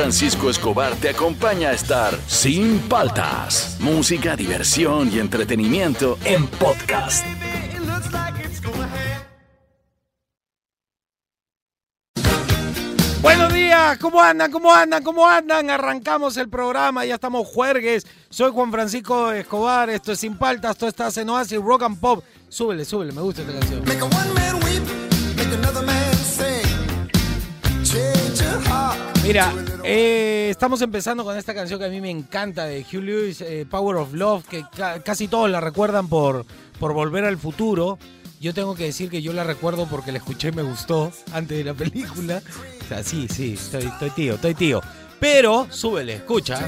Francisco Escobar te acompaña a estar sin paltas. Música, diversión y entretenimiento en podcast. Buenos días, ¿cómo andan? ¿Cómo andan? ¿Cómo andan? Arrancamos el programa, ya estamos juergues. Soy Juan Francisco Escobar, esto es Sin Paltas, esto está en Oasis Rock and Pop. Súbele, súbele, me gusta esta canción. Mira, eh, estamos empezando con esta canción que a mí me encanta de Hugh Lewis, eh, Power of Love, que ca- casi todos la recuerdan por, por Volver al Futuro. Yo tengo que decir que yo la recuerdo porque la escuché y me gustó antes de la película. O sea, sí, sí, estoy, tío, estoy tío. Pero, súbele, escucha.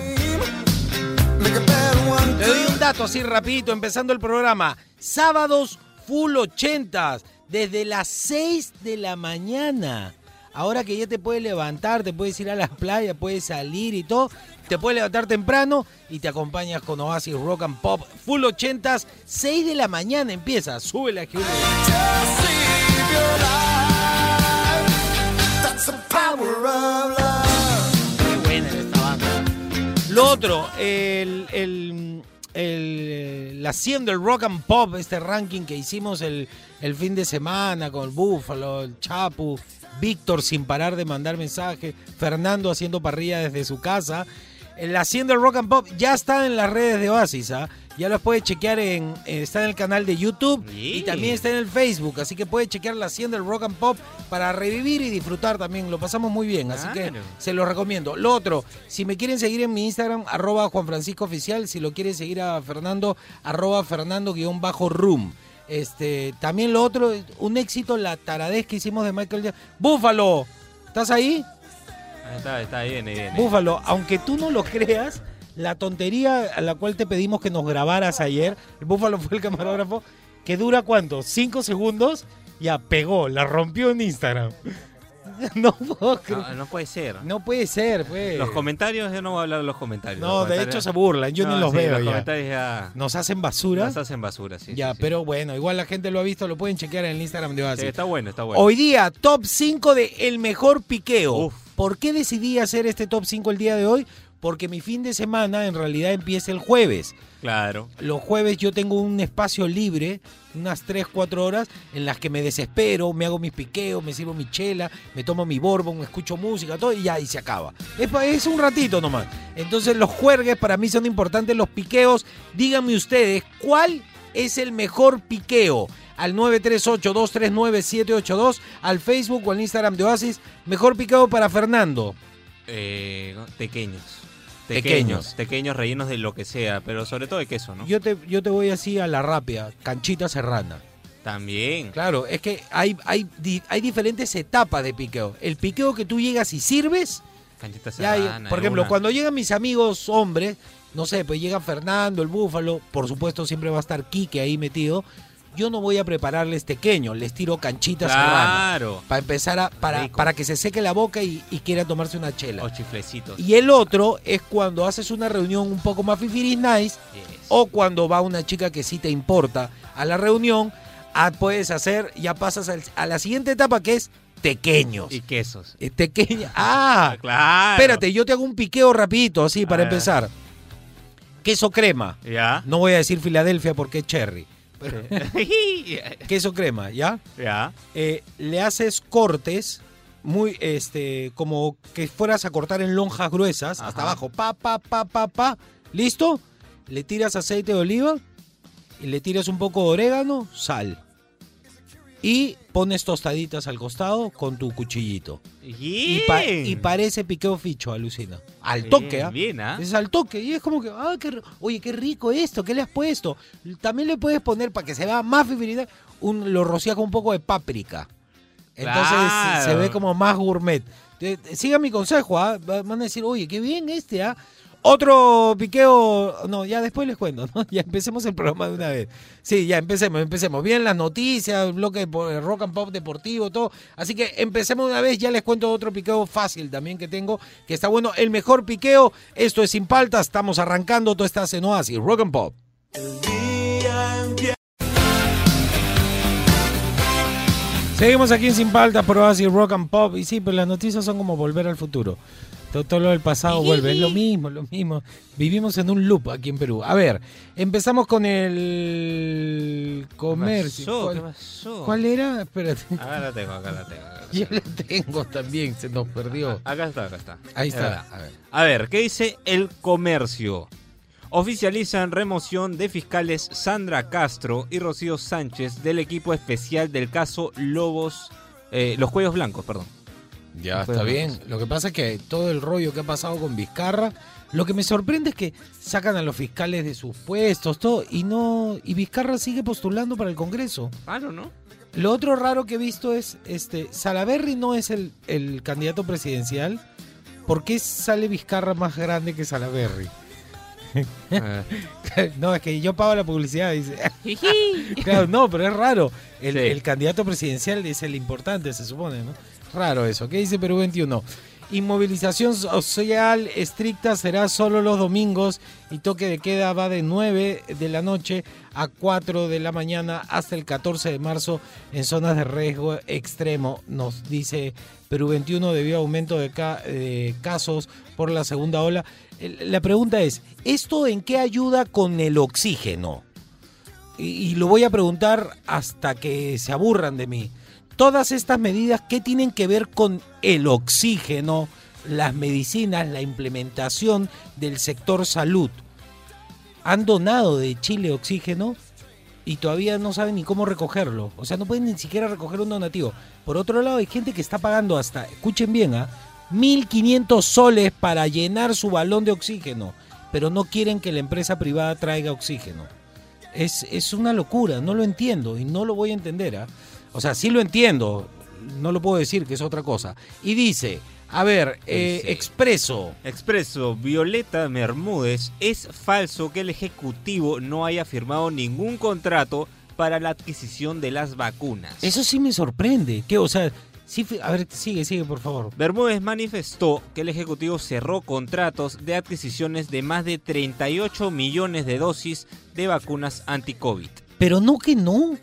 Te doy un dato así rapidito, empezando el programa. Sábados full 80 desde las 6 de la mañana. Ahora que ya te puedes levantar, te puedes ir a las playas, puedes salir y todo, te puedes levantar temprano y te acompañas con Oasis Rock and Pop Full 80 6 de la mañana empieza, súbele a Hugh Lewis. Just save your life. That's the power of love. Qué buena era esta banda. Lo otro, el, el, el- la 100 del Rock and Pop, este ranking que hicimos el, el fin de semana con el Búfalo, el Chapu, Víctor sin parar de mandar mensajes, Fernando haciendo parrilla desde su casa. La 100 del Rock and Pop ya está en las redes de Oasis, ¿ah? Ya los puede chequear en, eh, está en el canal de YouTube y también está en el Facebook, así que puede chequear la 100 del Rock and Pop para revivir y disfrutar también. Lo pasamos muy bien, así que se lo recomiendo. Lo otro, si me quieren seguir en mi Instagram, arroba Juan Francisco Oficial, si lo quieren seguir a Fernando, arroba Fernando-Room. Este, también lo otro, un éxito, la taradez que hicimos de Michael Jackson. Búfalo, ¿estás ahí? Está, está bien, ahí viene. Búfalo, aunque tú no lo creas, la tontería a la cual te pedimos que nos grabaras ayer, el Búfalo fue el camarógrafo, que dura cuánto, cinco segundos, ya pegó, la rompió en Instagram. No puedo creer. No, no puede ser. No puede ser, pues. Los comentarios, yo no voy a hablar de los comentarios. No, Los de comentarios- hecho se burlan, yo No, ni los sí, veo Los ya. comentarios ya Nos hacen basura. nos hacen basura, sí. ya, sí, sí. pero bueno, igual la gente lo ha visto, lo pueden chequear en el Instagram de Sí, Oasis. está bueno, está bueno. Hoy día, top 5 de el mejor piqueo. Uf. ¿Por qué decidí hacer este top 5 el día de hoy? Porque mi fin de semana en realidad empieza el jueves. Claro. Los jueves yo tengo un espacio libre, unas 3, 4 horas, en las que me desespero, me hago mis piqueos, me sirvo mi chela, me tomo mi bourbon, escucho música, todo, y ya, y se acaba. Es, un ratito nomás. Entonces los juergues para mí son importantes, los piqueos. Díganme ustedes, ¿cuál es el mejor piqueo? Al 938-239-782, al Facebook o al Instagram de Oasis. Mejor piqueo para Fernando. Eh, pequeños. Pequeños. Pequeños. Pequeños rellenos de lo que sea, pero sobre todo de queso, ¿no? Yo te, yo te voy así a la rápida, canchita serrana. También. Claro, es que hay, hay, di- hay diferentes etapas de piqueo. El piqueo que tú llegas y sirves, Canchita hay- serrana. por ejemplo, una. cuando llegan mis amigos hombres, no sé, pues llega Fernando, el búfalo, por supuesto siempre va a estar Quique ahí metido. Yo no voy a prepararles tequeño, les tiro canchita serrana. Claro. Para empezar a, para, Rico. para que se seque la boca y, y quiera tomarse una chela. O chiflecitos. Y el otro es cuando haces una reunión un poco más fifiris nice, Yes. o cuando va una chica que sí te importa a la reunión, ah, puedes hacer, ya pasas al- a la siguiente etapa que es tequeños. Y quesos. Eh, Tequeña. Ah, Claro. espérate, yo te hago un piqueo rapidito, así para A ver. empezar. Queso crema. Ya. No voy a decir Filadelfia porque es cherry. Pero, queso crema, ¿ya? ya. Eh, le haces cortes muy, este, como que fueras a cortar en lonjas gruesas, hasta abajo, pa, pa, pa, pa, pa, ¿listo? Le tiras aceite de oliva y le tiras un poco de orégano, sal. Y pones tostaditas al costado con tu cuchillito. Y, pa- y parece piqueo ficho, alucina. Al toque, ¿ah? Bien, ¿ah? Es al toque. Y es como que, ah, qué, oye, qué rico esto, ¿qué le has puesto? También le puedes poner, para que se vea más fibrina, un, lo rocías con un poco de páprica. Entonces Claro. se ve como más gourmet. Siga mi consejo, ¿ah? Va- van a decir, oye, qué bien este, ¿ah? Otro piqueo, no, ya después les cuento, ¿no? Ya empecemos el programa de una vez. Sí, ya empecemos, empecemos. Bien las noticias, el bloque de po- rock and pop deportivo, todo. Así que empecemos una vez, ya les cuento otro piqueo fácil también que tengo, que está bueno. El mejor piqueo, esto es Sin Palta, estamos arrancando, todo está en Oasis, rock and pop. Seguimos aquí en Sin Paltas, por Oasis Rock and Pop. Y sí, pero las noticias son como volver al futuro. Todo, todo lo del pasado vuelve, es lo mismo, lo mismo. Vivimos en un loop aquí en Perú. A ver, empezamos con el comercio. pasó? ¿Cuál, ¿Qué pasó? cuál era? Espérate. Acá la tengo, acá la tengo. acá la Yo tengo. la tengo también, se nos perdió. Acá está, acá está. Ahí Es está. verdad. A ver. A ver, ¿qué dice el comercio? Oficializan remoción de fiscales Sandra Castro y Rocío Sánchez del equipo especial del caso Lobos, eh, los cuellos blancos, perdón. Ya Después está bien. Lo que pasa es que todo el rollo que ha pasado con Vizcarra, lo que me sorprende es que sacan a los fiscales de sus puestos, todo, y no, y Vizcarra sigue postulando para el Congreso. Claro, ¿no? Lo otro raro que he visto es, este, Salaverry no es el, el candidato presidencial. ¿Por qué sale Vizcarra más grande que Salaverry? Eh, no, es que yo pago la publicidad, dice. claro, no, pero es raro. El, Sí. el candidato presidencial es el importante, se supone, ¿no? Raro eso. ¿Qué dice Perú 21? Inmovilización social estricta será solo los domingos y toque de queda va de 9 de la noche a 4 de la mañana hasta el 14 de marzo en zonas de riesgo extremo, nos dice Perú 21 debido a aumento de, ca- de casos por la segunda ola. La pregunta es, ¿esto en qué ayuda con el oxígeno? y lo voy a preguntar hasta que se aburran de mí. Todas estas medidas, ¿qué tienen que ver con el oxígeno, las medicinas, la implementación del sector salud? Han donado de Chile oxígeno y todavía no saben ni cómo recogerlo. O sea, no pueden ni siquiera recoger un donativo. Por otro lado, hay gente que está pagando hasta, escuchen bien, ¿ah? 1.500 soles para llenar su balón de oxígeno, pero no quieren que la empresa privada traiga oxígeno. Es, es una locura, no lo entiendo y no lo voy a entender. ¿ah? O sea, sí lo entiendo, no lo puedo decir que es otra cosa. Y dice, a ver, eh, Dice- expreso. Expreso, Violeta Bermúdez, es falso que el Ejecutivo no haya firmado ningún contrato para la adquisición de las vacunas. Eso sí me sorprende. Que, o sea, sí, a ver, sigue, sigue, por favor. Bermúdez manifestó que el Ejecutivo cerró contratos de adquisiciones de más de 38 millones de dosis de vacunas anti-COVID. Pero no que no.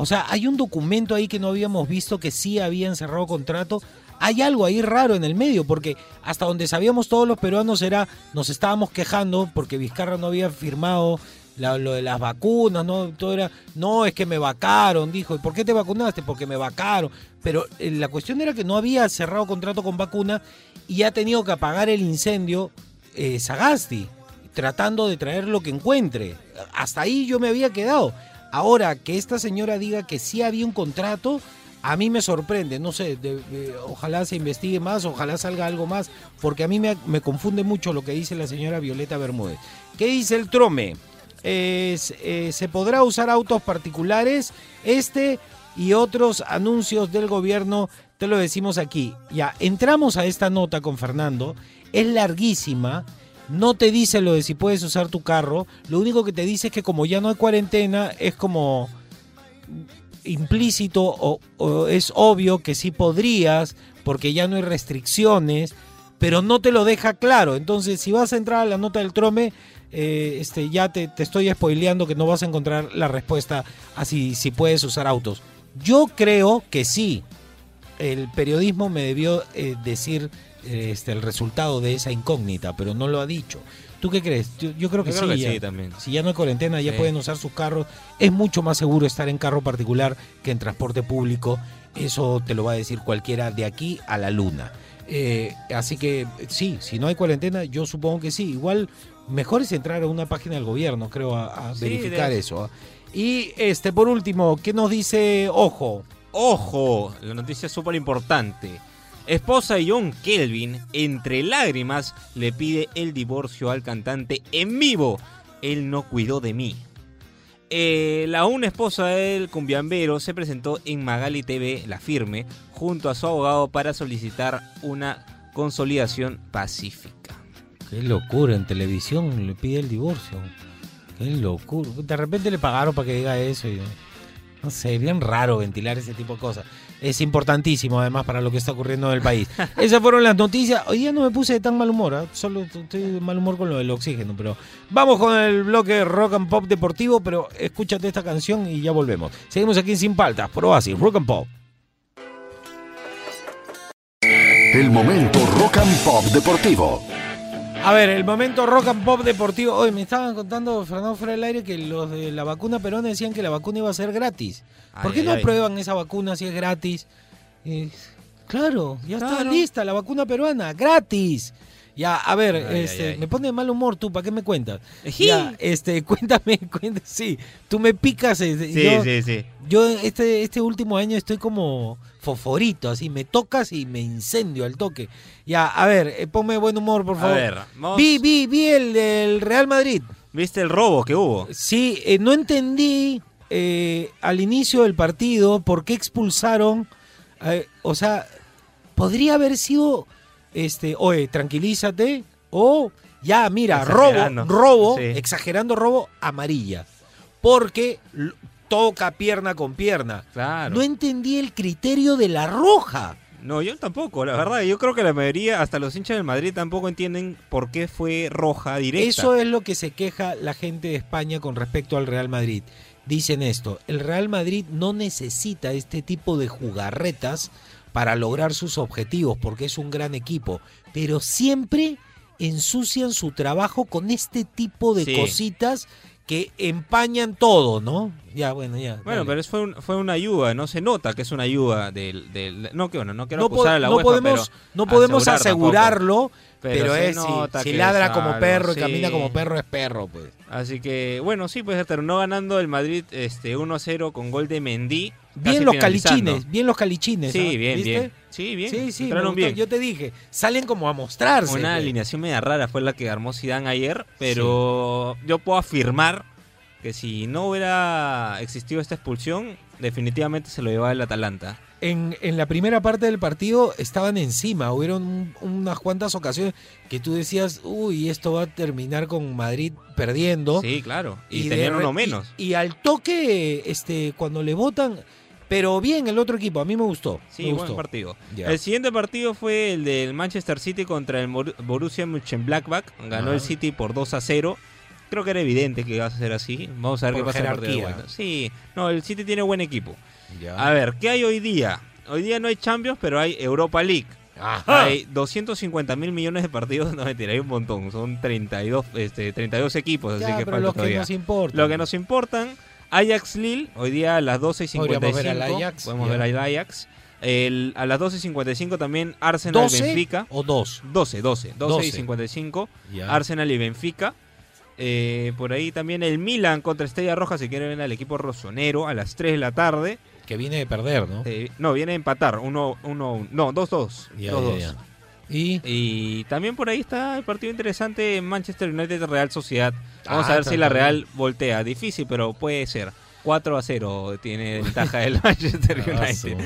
O sea, hay un documento ahí que no habíamos visto que sí habían cerrado contrato. Hay algo ahí raro en el medio, porque hasta donde sabíamos todos los peruanos era, nos estábamos quejando porque Vizcarra no había firmado lo de las vacunas, no, todo era, no, es que me vacaron, dijo, ¿y por qué te vacunaste? Porque me vacaron. Pero eh, la cuestión era que no había cerrado contrato con vacuna y ha tenido que apagar el incendio eh, Sagasti, tratando de traer lo que encuentre. Hasta ahí yo me había quedado. Ahora que esta señora diga que sí había un contrato, a mí me sorprende. No sé, ojalá se investigue más, ojalá salga algo más, porque a mí me, confunde mucho lo que dice la señora Violeta Bermúdez. ¿Qué dice el Trome? Eh, se podrá usar autos particulares, este y otros anuncios del gobierno, te lo decimos aquí. Ya, entramos a esta nota con Fernando, es larguísima, no te dice lo de si puedes usar tu carro, lo único que te dice es que como ya no hay cuarentena, es como implícito o, es obvio que sí podrías, porque ya no hay restricciones, pero no te lo deja claro. Entonces, si vas a entrar a la nota del trome, eh, este, ya te, te estoy spoileando que no vas a encontrar la respuesta a si, puedes usar autos. Yo creo que sí. El periodismo me debió eh, decir este, el resultado de esa incógnita, pero no lo ha dicho. ¿Tú qué crees? Yo, yo creo que Yo sí. creo que ya. sí también. Si ya no hay cuarentena, ya Sí. pueden usar sus carros. Es mucho más seguro estar en carro particular que en transporte público. Eso te lo va a decir cualquiera de aquí a la luna. Eh, así que sí, si no hay cuarentena, yo supongo que sí. Igual mejor es entrar a una página del gobierno, creo, a, a Sí, verificar de- eso. ¿ah? Y este, por último, ¿qué nos dice Ojo? ¡Ojo! La noticia es súper importante. Esposa John Kelvin, entre lágrimas, le pide el divorcio al cantante en vivo. Él no cuidó de mí. Eh, la una esposa del cumbiambero se presentó en Magali TV, La Firme, junto a su abogado para solicitar una consolidación pacífica. Qué locura, en televisión le pide el divorcio. Qué locura. De repente le pagaron para que diga eso. y- no sé, bien raro ventilar ese tipo de cosas es importantísimo además para lo que está ocurriendo en el país. Esas fueron las noticias. Hoy día no me puse de tan mal humor, ¿ah? solo estoy de mal humor con lo del oxígeno, pero vamos con el bloque rock and pop deportivo, pero escúchate esta canción y ya volvemos. Seguimos aquí en Sin Paltas, por Oasis, rock and pop. El momento rock and pop deportivo. A ver, el momento rock and pop deportivo. Hoy me estaban contando, Fernando fuera del aire, que los de la vacuna peruana decían que la vacuna iba a ser gratis. ¿Por Ay, qué ay, no ay. prueban esa vacuna si es gratis? Y, claro, ya está lista la vacuna peruana, gratis. Ya, a ver, este, me pone de mal humor tú, ¿para qué me cuentas? Ya, este, cuéntame, cuéntame, sí, tú me picas. este, Sí, yo, sí, sí. Yo este, este último año estoy como foforito, así, me tocas y me incendio al toque. Ya, a ver, eh, ponme buen humor, por A favor. ver, vamos- Vi, vi, vi el del Real Madrid. ¿Viste el robo que hubo? Sí, eh, no entendí eh, al inicio del partido por qué expulsaron. eh, o sea, podría haber sido, este, oye, tranquilízate, o ya, mira, Exagerando. robo, robo, Sí. exagerando robo, amarilla. Porque toca pierna con pierna. Claro. No entendí el criterio de la roja. No, yo tampoco, la verdad. Yo creo que la mayoría, hasta los hinchas del Madrid, tampoco entienden por qué fue roja directa. Eso es lo que se queja la gente de España con respecto al Real Madrid. Dicen esto, el Real Madrid no necesita este tipo de jugarretas para lograr sus objetivos porque es un gran equipo, pero siempre ensucian su trabajo con este tipo de Sí. cositas que empañan todo, ¿no? Ya, bueno, ya. Bueno, dale. pero es- fue, un- fue una ayuda, no se nota que es una ayuda del... del- no, que bueno, no quiero no, acusar a la no UEFA, podemos, pero no podemos asegurar tampoco. Pero, Pero es, si- si, ladra es como perro y camina como perro, es perro, pues. Así que, bueno, sí, pues terminó ganando el Madrid este 1-0 con gol de Mendy. Bien los calichines, bien los calichines. Sí, ¿ah? bien, ¿Viste? bien. Sí, bien. Sí, sí, bien. Yo te dije, salen como a mostrarse. Una pues. alineación media rara fue la que armó Zidane ayer, pero yo puedo afirmar que si no hubiera existido esta expulsión, definitivamente se lo llevaba el Atalanta. En, en la primera parte del partido estaban encima, hubieron un- unas cuantas ocasiones que tú decías, uy, esto va a terminar con Madrid perdiendo. Sí, claro. Y, tenían uno menos. Y, y al toque, este, cuando le votan, pero bien el otro equipo, a mí me gustó. Sí, me buen gustó. partido. El siguiente partido fue el del Manchester City contra el Borussia Mönchengladbach. Ganó Ah. el City por 2 a 0. Creo que era evidente que iba a ser así. Vamos a ver Por qué pasa en el partido de jerarquía. vuelta. Sí, no, el City tiene buen equipo. Ya. A ver, ¿qué hay hoy día? Hoy día no hay Champions, pero hay Europa League. Ajá. Hay 250 mil millones de partidos. No, mentira, hay un montón. Son 32, este, 32 equipos, así Ya, que pero falta los que todavía. nos importan. Lo que nos importan, Ajax Lille, hoy día a las 12 y Podríamos 55. ver al Ajax, Podemos ya. ver al Ajax. El- a las 12 y 55 también Arsenal 12 Benfica. o 2. 12, 12, 12, 12. y 55. Ya. Arsenal y Benfica. Eh, por ahí también el Milan contra Estrella Roja, si quieren ver al equipo rosonero, a las 3 de la tarde. Que viene de perder, ¿no? Eh, no, viene a empatar. 1 1 no, 2-2. Ya, 2-2. ya, ya. Y Y también por ahí está el partido interesante Manchester United Real Sociedad. Vamos Ah, a ver si la. Real voltea. Difícil, pero puede ser. 4 a 0 tiene ventaja el Manchester United.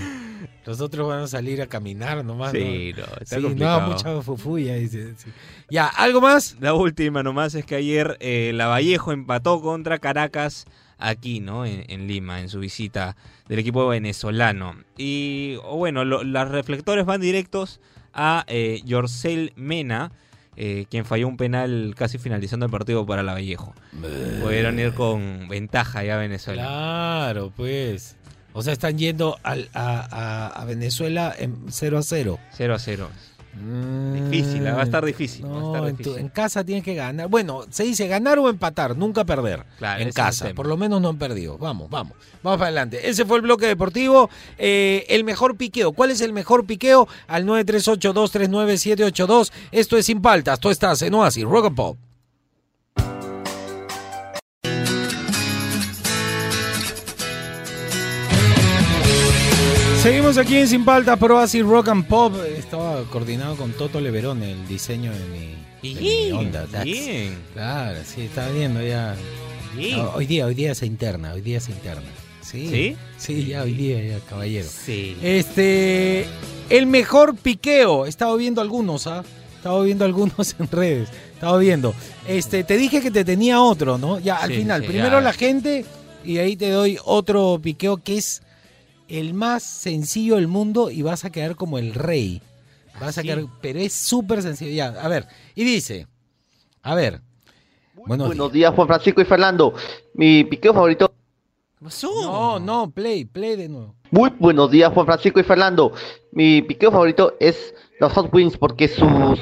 Los otros van a salir a caminar nomás. Sí, no, ¿no? está Sí, no complicado. mucha fufuya. dice, sí. Ya, ¿algo más? La última nomás es que ayer eh, la Vallejo empató contra Caracas aquí, ¿no? En, en Lima, en su visita del equipo venezolano. Y bueno, lo- los reflectores van directos a eh, Yorcel Mena, eh, quien falló un penal casi finalizando el partido para la Vallejo. Pudieron ir con ventaja ya a Venezuela. Claro, pues. O sea, están yendo al- a, a- a Venezuela en 0 a 0. 0 a 0. Difícil, va a estar difícil. va a estar en, tu- difícil. en casa tienes que ganar. Bueno, se dice ganar o empatar, nunca perder. Claro, en casa, por lo menos no han perdido. Vamos, vamos, vamos para adelante. Ese fue el bloque deportivo. Eh, el mejor piqueo. ¿Cuál es el mejor piqueo? Al 938-239-782. Esto es Sin Paltas. Tú estás en Oasis, Rock and Pop. Seguimos aquí en Sin Paltas por Oasis Rock and Pop. Estaba coordinado con Toto Leverón el diseño de mi, de mi Bien, onda. Bien, Claro, sí, está viendo ya. bien. No, hoy día, hoy día se interna, hoy día se interna. Sí. ¿Sí? Sí, ya hoy día, ya, caballero. Sí. Este, el mejor piqueo. He estado viendo algunos, ¿ah? He estado viendo algunos en redes. He estado viendo. Este, te dije que te tenía otro, ¿no? Ya, al Sí, final. sí, Primero ya. la gente y ahí te doy otro piqueo que es el más sencillo del mundo y vas a quedar como el rey. Vas a quedar, pero es súper sencillo. Ya, a ver. Y dice, a ver. Buenos Buenos días, Juan Francisco y Fernando. Mi piqueo favorito ¿Qué pasó? No, no, play, play de nuevo. Muy buenos días, Juan Francisco y Fernando. Mi piqueo favorito es los Hot Wings porque sus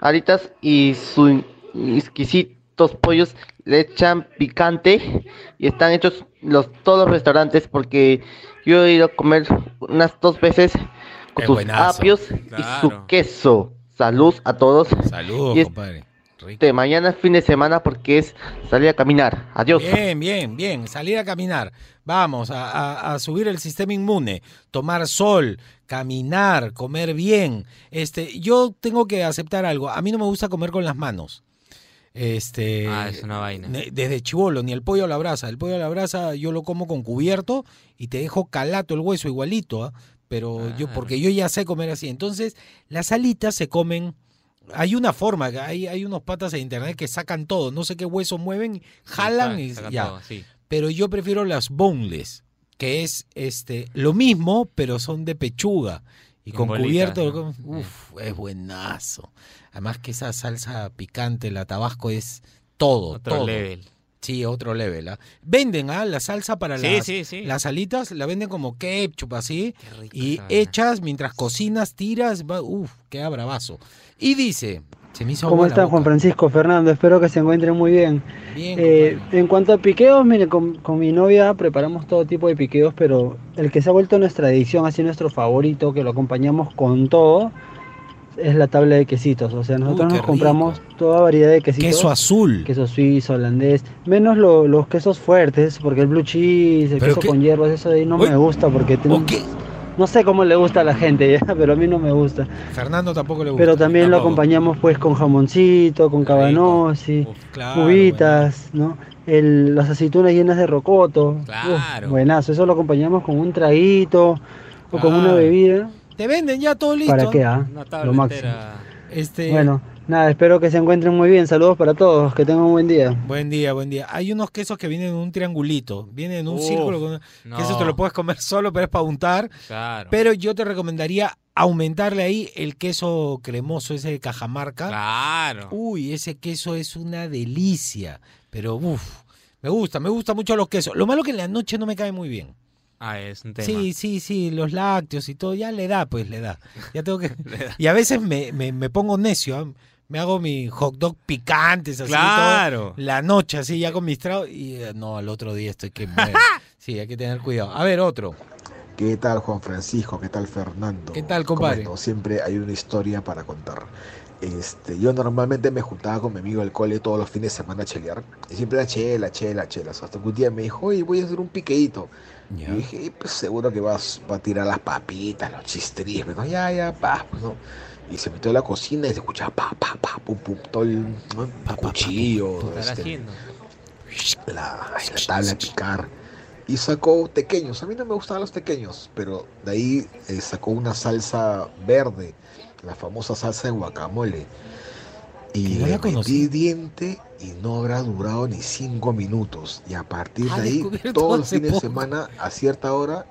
alitas y sus exquisitos pollos le echan picante y están hechos los todos los restaurantes porque yo he ido a comer unas dos veces con sus buenazo. apios y su queso. Salud a todos. Saludos, compadre. Rico. Mañana es fin de semana porque es salir a caminar. Adiós. Bien, bien, bien. Salir a caminar. Vamos a, a- a subir el sistema inmune, tomar sol, caminar, comer bien. Este, yo tengo que aceptar algo. A mí no me gusta comer con las manos. Este, Ah, es una vaina. desde chivolo, ni el pollo a la brasa. El pollo a la brasa yo lo como con cubierto y te dejo calato el hueso igualito, ¿ah? pero yo Claro. porque yo ya sé comer así. Entonces, las alitas se comen hay una forma, hay, hay unos patas en internet que sacan todo, no sé qué hueso mueven, jalan y ya. todo, sí. Pero yo prefiero las boneless, que es este lo mismo, pero son de pechuga y con cubierto, ¿no? uf, es buenazo. Además que esa salsa picante, la tabasco es todo, Otro todo. level. Sí, otro level. ¿ah? Venden ¿ah? la salsa para Sí, las, sí, sí. las alitas, la venden como ketchup así Qué rico y hechas mientras cocinas, tiras, va, uf, queda bravazo. Y dice, se me hizo ¿Cómo están Juan. Francisco, Fernando? Espero que se encuentren muy bien. Bien, Eh, en cuanto a piqueos, mire, con, con mi novia preparamos todo tipo de piqueos, pero el que se ha vuelto nuestra edición, así nuestro favorito, que lo acompañamos con todo, es la tabla de quesitos. O sea, nosotros Uh, nos compramos toda variedad de quesitos. queso azul. Queso suizo, holandés, menos lo- los quesos fuertes, porque el blue cheese, el queso qué- con hierbas, eso de ahí no Uy. me gusta, porque tiene ¿O un- qué? No sé cómo le gusta a la gente, ya, pero a mí no me gusta. Fernando tampoco le gusta. Pero también lo acompañamos pues con jamoncito, con Uf, claro, uvitas, ¿no? El, las aceitunas llenas de rocoto. Uf, Claro. buenazo, eso lo acompañamos con un traguito o con una bebida. Te venden ya todo listo. ¿Para qué? ah? Una Lo máximo. entera. Este, Bueno, nada, espero que se encuentren muy bien. Saludos para todos, que tengan un buen día. Buen día, buen día. Hay unos quesos que vienen en un triangulito, vienen en un Uf, círculo. Con... no. Que eso te lo puedes comer solo, pero es para untar. Claro. Pero yo te recomendaría aumentarle ahí el queso cremoso, ese de Cajamarca. Claro. Uy, ese queso es una delicia. Pero uff, me gusta, me gusta mucho los quesos. Lo malo que en la noche no me cae muy bien. Ah, es un tema. Sí, sí, sí, los lácteos y todo, ya le da, pues le da. Ya tengo que. y a veces me, me, me pongo necio, ¿ah? Me hago mi hot dog picantes así. Claro. todo, la noche así, ya con mis tragos. Y eh, no, al otro día estoy que muero. Sí, hay que tener cuidado. A ver, otro. ¿Qué tal Juan Francisco? ¿Qué tal Fernando? ¿Qué tal, compadre? Como siempre hay una historia para contar. Este, yo normalmente me juntaba con mi amigo del cole todos los fines de semana a chelear. Y siempre era chela, chela, chela. Hasta que un día me dijo, oye, voy a hacer un piqueíto. Y yo dije, "Y, pues seguro que vas, va a tirar las papitas, los chistrismes, ¿no? Ya, ya, pa, pues, ¿no? Y se metió a la cocina y se escuchaba pa, pa, pa, pum, pum, todo el ¿no? cuchillo, ¿Qué estará este, la, la tabla de picar. Y sacó tequeños. A mí no me gustaban los tequeños, pero de ahí eh, sacó una salsa verde, la famosa salsa de guacamole. Y no le la conocí. metí diente y no habrá durado ni cinco minutos. Y a partir Ah, de ahí, todos los fines de semana, a cierta hora,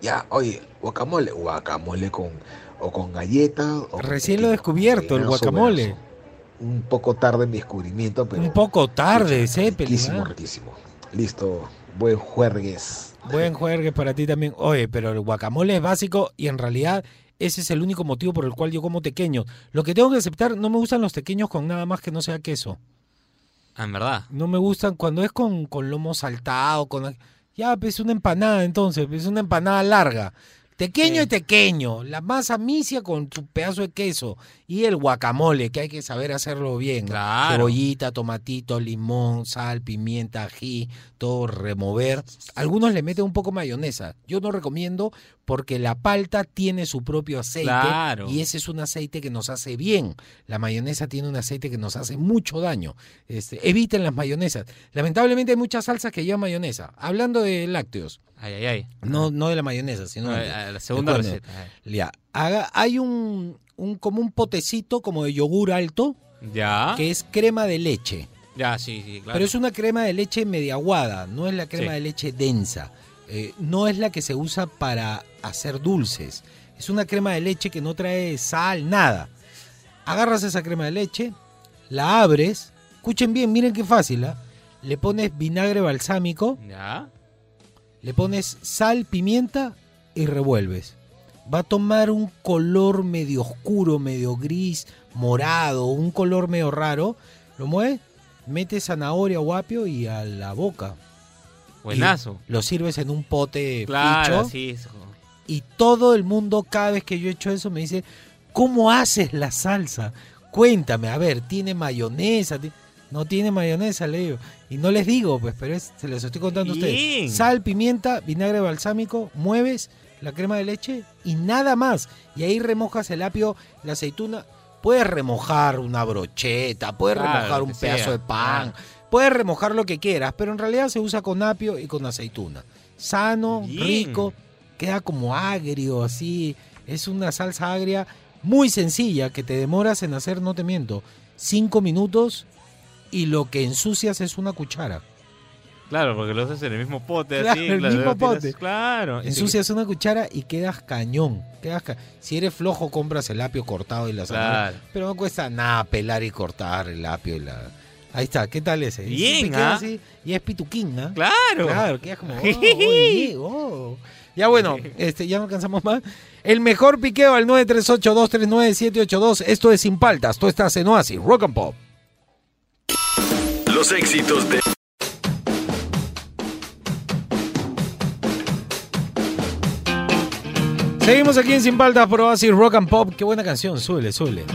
ya, oye, guacamole, guacamole con, o con galletas. o con Recién lo he tequeño. descubierto, el guacamole. Un poco tarde en mi descubrimiento, pero Un poco tarde, Zeppelin. Riquísimo, riquísimo. Listo, buen juergues. Buen juegue para ti también. Oye, pero el guacamole es básico y en realidad ese es el único motivo por el cual yo como tequeños. Lo que tengo que aceptar, no me gustan los tequeños con nada más que no sea queso. Ah, en verdad. No me gustan cuando es con, con lomo saltado, con... Ya, pues una empanada entonces, es una empanada larga. Tequeño y tequeño, la masa misia con su pedazo de queso y el guacamole, que hay que saber hacerlo bien. Claro. Cebollita, tomatito, limón, sal, pimienta, ají, todo remover. Algunos le meten un poco mayonesa. Yo no recomiendo porque la palta tiene su propio aceite Claro. y ese es un aceite que nos hace bien. La mayonesa tiene un aceite que nos hace mucho daño. Este, eviten las mayonesas. Lamentablemente hay muchas salsas que llevan mayonesa. Hablando de lácteos, Ay, ay, ay. no, no de la mayonesa, sino No, de- a la segunda de receta. ay. ya. Haga- hay un, un como un potecito como de yogur alto Ya. que es crema de leche. Ya, sí, sí, claro. Pero es una crema de leche media aguada, no es la crema Sí. de leche densa. Eh, no es la que se usa para hacer dulces. Es una crema de leche que no trae sal, nada. Agarras esa crema de leche, la abres. Escuchen bien, miren qué fácil. ¿ah? Le pones vinagre balsámico, Ya. Le pones sal, pimienta y revuelves. Va a tomar un color medio oscuro, medio gris, morado, un color medio raro. Lo mueves, metes zanahoria o apio y a la boca. Buenazo. Y lo sirves en un pote Claro, sí. eso. Y todo el mundo, cada vez que yo he hecho eso, me dice, ¿cómo haces la salsa? Cuéntame, a ver, ¿tiene mayonesa? Ti- No tiene mayonesa, le digo. Y no les digo, pues, pero es- se los estoy contando a ustedes. Sal, pimienta, vinagre balsámico, mueves la crema de leche y nada más. Y ahí remojas el apio, la aceituna. Puedes remojar una brocheta, puedes Claro, remojar un pedazo sea, de pan, claro. puedes remojar lo que quieras, pero en realidad se usa con apio y con aceituna. Sano, Bien. rico, queda como agrio, así. Es una salsa agria muy sencilla que te demoras en hacer, no te miento, cinco minutos y lo que ensucias es una cuchara. Claro, porque lo haces en el mismo pote, Claro, así. el claro, mismo pote. Claro. y Ensucias una cuchara y quedas cañón. Quedas ca- si eres flojo, compras el apio cortado y la zanahoria. Claro. Pero no cuesta nada pelar y cortar el apio y la. Ahí está, ¿qué tal ese? Bien, piqueo ¿ah? así, y es pituquín, ¿no? Claro. Claro, quedas como. oh, oh. Ya bueno, este, ya no alcanzamos más. El mejor piqueo al 938-239-782. Esto es Sin Paltas. Tú estás en Oasis, Rock and Pop. Éxitos de Seguimos aquí en Sin Paltas por Oasis, Rock and Pop. Qué buena canción, suele, suele.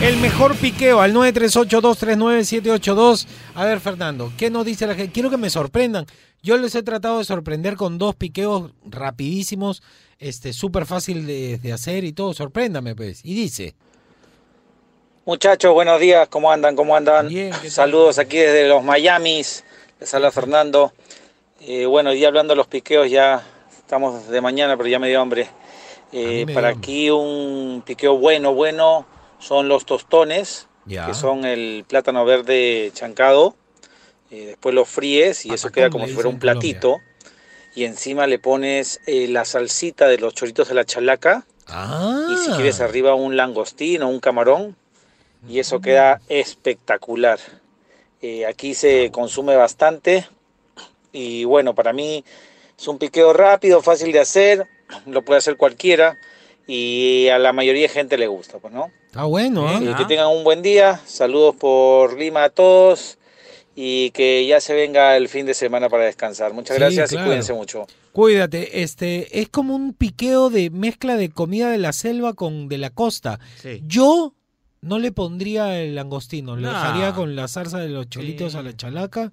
El mejor piqueo al 938-239-782. A ver, Fernando, ¿qué nos dice la gente? Quiero que me sorprendan. Yo les he tratado de sorprender con dos piqueos rapidísimos, este, súper fácil de, de hacer y todo. Sorpréndame, pues. Y dice. Muchachos, buenos días, ¿cómo andan? ¿Cómo andan? Saludos aquí desde los Miamis, les habla Fernando. Eh, bueno, día hablando de los piqueos, ya estamos de mañana, pero ya me dio hambre. Eh, me para aquí un piqueo bueno, bueno, son los tostones, Ya. que son el plátano verde chancado. Eh, después lo fríes y eso queda como si fuera un platito. Y encima le pones la salsita de los choritos de la chalaca Ah. y si quieres arriba un langostín o un camarón y eso queda espectacular. Eh, aquí se consume bastante y bueno, para mí es un piqueo rápido, fácil de hacer, lo puede hacer cualquiera y a la mayoría de gente le gusta, pues, ¿no? Está bueno. Eh, Ah. que tengan un buen día, saludos por Lima a todos y que ya se venga el fin de semana para descansar. Muchas Sí, gracias claro. y cuídense mucho. Cuídate, este, es como un piqueo de mezcla de comida de la selva con de la costa. Sí. Yo no le pondría el langostino, le No. dejaría con la salsa de los cholitos Sí. a la chalaca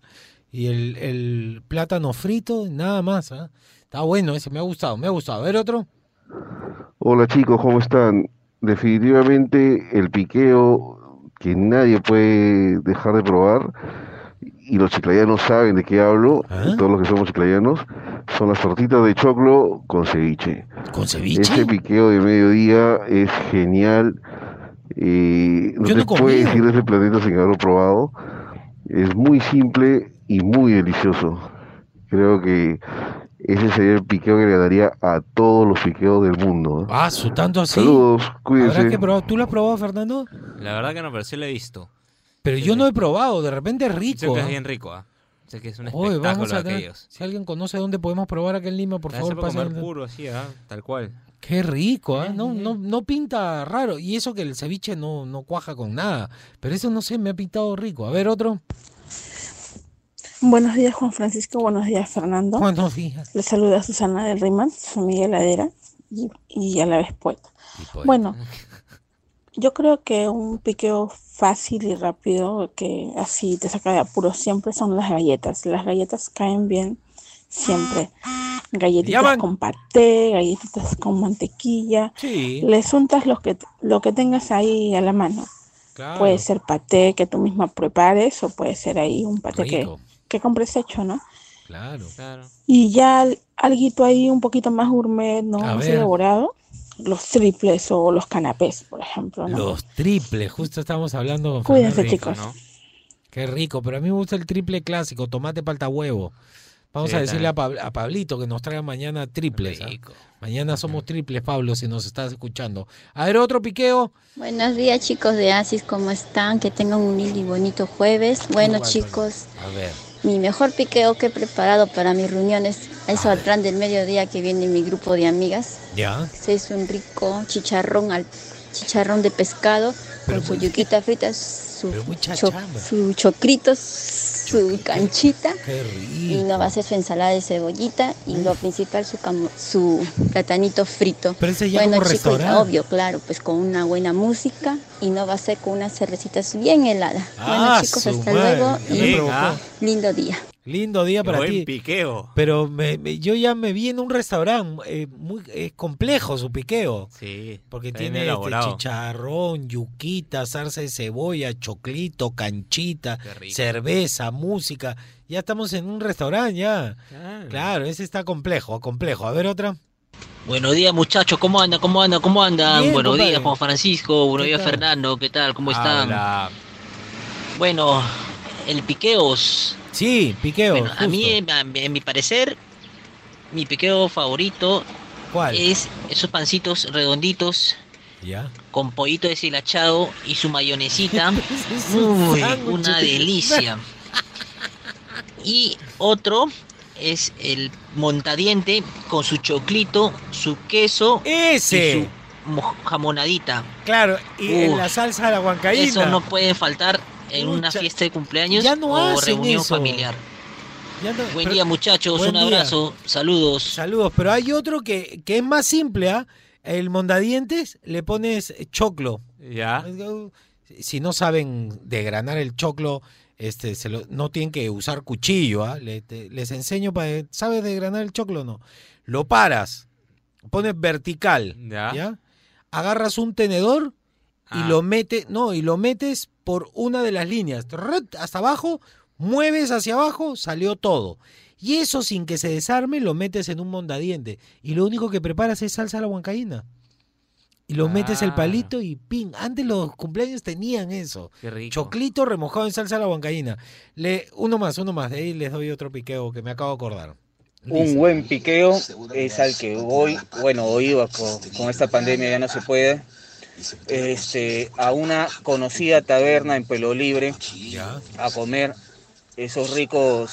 y el, el plátano frito, nada más. ¿ah? Está bueno ese, me ha gustado, me ha gustado. A ver otro. Hola chicos, ¿cómo están? Definitivamente el piqueo que nadie puede dejar de probar y los chiclayanos saben de qué hablo, ¿Ah? todos los que somos chiclayanos, son las tortitas de choclo con ceviche. ¿Con ceviche? Ese piqueo de mediodía es genial. Eh, no Yo no comido. decir de ese planeta sin haberlo probado. Es muy simple y muy delicioso. Creo que ese sería el piqueo que le daría a todos los piqueos del mundo. ¿eh? Ah, su tanto así. Saludos, cuídense. Que. ¿Tú lo has probado, Fernando? La verdad que no, pero sí lo he visto. Pero yo no he probado, de repente es Sé rico. que es ¿ah? bien rico, ¿ah? Sé que es un Oye, espectáculo vamos a tener- aquellos. Si alguien conoce dónde podemos probar acá en Lima, por favor, comer pasen. puro así, ¿ah? Tal cual. Qué rico, ¿ah? No, no, no pinta raro. Y eso que el ceviche no, no cuaja con nada. Pero eso no sé, me ha pintado rico. A ver, otro. Buenos días, Juan Francisco. Buenos días, Fernando. Buenos días. Les saluda Susana del Riman, su amiga heladera y, y a la vez poeta. pues. Bueno, yo creo que un piqueo fácil y rápido que así te saca de apuros siempre son las galletas. Las galletas caen bien siempre. Galletitas Llaman. con paté, galletitas con mantequilla. Sí, Les untas lo que, lo que tengas ahí a la mano. claro. Puede ser paté que tú misma prepares o puede ser ahí un paté que, Rico, que compres hecho, ¿no? claro. Claro. Y ya al- alguito ahí un poquito más gourmet, ¿no? A Más ver. elaborado. Los triples o los canapés, por ejemplo, ¿no? Los triples, justo estamos hablando con Cuídense. Rico, chicos. ¿no? Qué rico, pero a mí me gusta el triple clásico, tomate, palta, huevo. Vamos Sí, a decirle a. Pab- a Pablito que nos traiga mañana triples. ¿ah? Mañana somos triples, Pablo, si nos estás escuchando. A ver, otro piqueo. Buenos días chicos de Asis, ¿cómo están? Que tengan un lindo y bonito jueves. Bueno Igual, chicos, A ver. mi mejor piqueo que he preparado para mis reuniones, a eso al plan del mediodía que viene mi grupo de amigas, Ya. es un rico chicharrón al chicharrón de pescado con su yuquita frita, su, cho- su chocrito, su canchita Qué y no va a ser su ensalada de cebollita y lo principal su camo- su platanito frito. Pero ese ya bueno como chicos, restaurante. obvio, claro, pues con una buena música y no va a ser con unas cervecitas bien heladas. Ah, bueno chicos, su hasta madre, luego ya me y provocó. lindo día. Lindo día para buen ti. piqueo. Pero me- me- yo ya me vi en un restaurante eh, muy es complejo su piqueo. Sí. Porque tiene este chicharrón, yuquita, zarza de cebolla, choclito, canchita, cerveza, música. Ya estamos en un restaurante ya. Claro. Claro, ese está complejo, complejo. A ver otra. Buenos días muchachos, ¿cómo andan? ¿Cómo andan? ¿Cómo andan? Bien, Buenos compadre. días Juan Francisco, buenos ¿Qué días? Fernando, ¿qué tal? ¿Cómo están? Habla. Bueno, el piqueos. Sí, piqueo. Bueno, a mí, en, en mi parecer, mi piqueo favorito ¿Cuál? es esos pancitos redonditos Ya. con pollito deshilachado y su mayonesita. Uy, una delicia. Y otro es el montadiente con su choclito, su queso Ese. y su mo- jamonadita. Claro, y en la salsa de la huancaína. Eso no puede faltar en una fiesta de cumpleaños ya no o reunión eso. familiar. Ya no- Buen pero- día muchachos, buen un día. abrazo, saludos. Saludos, pero hay otro que, que es más simple, ¿ah? El mondadientes le pones choclo. Ya. Si no saben degranar el choclo, este, se lo- no tienen que usar cuchillo, ¿ah? Le- te- les enseño para... ¿Sabes degranar el choclo o no? Lo paras, pones vertical, Ya. ¿ya? Agarras un tenedor y Ah. lo metes, no, y lo metes por una de las líneas, hasta abajo, mueves hacia abajo, salió todo. Y eso sin que se desarme lo metes en un mondadiente. Y lo único que preparas es salsa a la huancaína. Y lo metes el Ah. palito y pin. Antes los cumpleaños tenían eso. Qué rico. Choclito remojado en salsa a la huancaína. Le, uno más, uno más. De ahí les doy otro piqueo que me acabo de acordar. Un buen piqueo es al que voy, bueno, hoy iba con, con esta pandemia ya no se puede, este, a una conocida taberna en Pelo Libre a comer esos ricos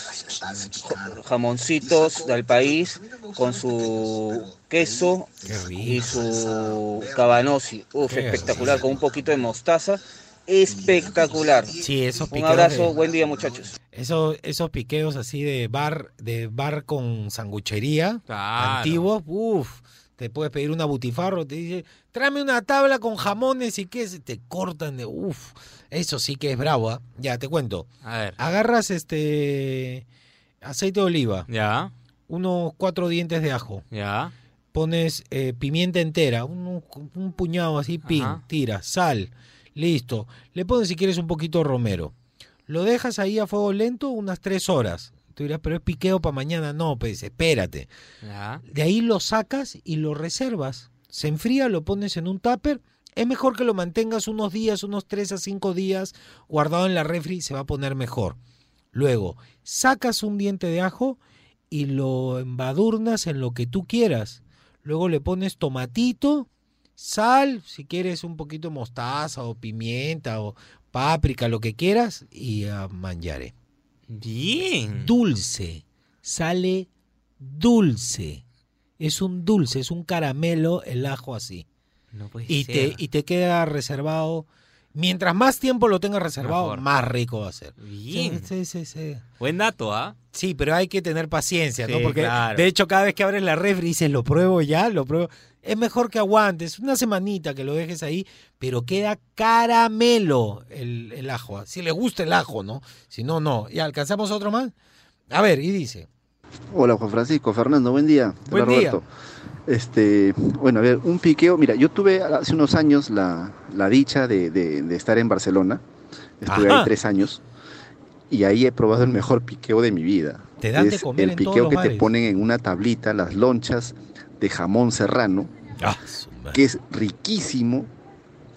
jamoncitos del país con su queso y su cabanosi. Uf, espectacular, con un poquito de mostaza. Espectacular. Sí, esos Un abrazo, de- buen día muchachos. Eso, esos piqueos así de bar, de bar con sanguchería Claro. antiguos, uff, te puedes pedir una butifarro, te dice, tráeme una tabla con jamones y queso, te cortan de uff, eso sí que es bravo, ¿ah? ya te cuento. A ver. Agarras este aceite de oliva, Ya. unos cuatro dientes de ajo, Ya. pones eh, pimienta entera, un, un puñado así, pin, tira, sal, listo. Le pones si quieres un poquito romero. Lo dejas ahí a fuego lento unas tres horas. Tú dirás, pero es piqueo para mañana. No, pues espérate. Ya. De ahí lo sacas y lo reservas. Se enfría, lo pones en un tupper. Es mejor que lo mantengas unos días, unos tres a cinco días guardado en la refri, se va a poner mejor. Luego, sacas un diente de ajo y lo embadurnas en lo que tú quieras. Luego le pones tomatito, sal, si quieres un poquito de mostaza o pimienta o páprica, lo que quieras, y a manjaré. Bien. Dulce, sale dulce. Es un dulce, es un caramelo el ajo así. No puede Y ser. te, y te queda reservado. Mientras más tiempo lo tengas reservado, Mejor. más rico va a ser. Bien. Sí, sí, sí. Buen dato, ¿ah? Sí, pero hay que tener paciencia, ¿no? Porque claro. de hecho cada vez que abres la refri dices, lo pruebo ya, lo pruebo. Es mejor que aguantes, una semanita que lo dejes ahí, pero queda caramelo el, el ajo. Si le gusta el ajo, ¿no? Si no, no. ¿Ya alcanzamos otro más? A ver, y dice. Hola Juan Francisco, Fernando, buen día. Buen Hola, día. Roberto. Este, bueno, a ver, un piqueo. Mira, yo tuve hace unos años la, la dicha de, de- de estar en Barcelona. Estuve Ajá. ahí tres años y ahí he probado el mejor piqueo de mi vida. Te dan de es comer el en todos piqueo los que te ponen en una tablita, las lonchas de jamón serrano, Ah, que es riquísimo.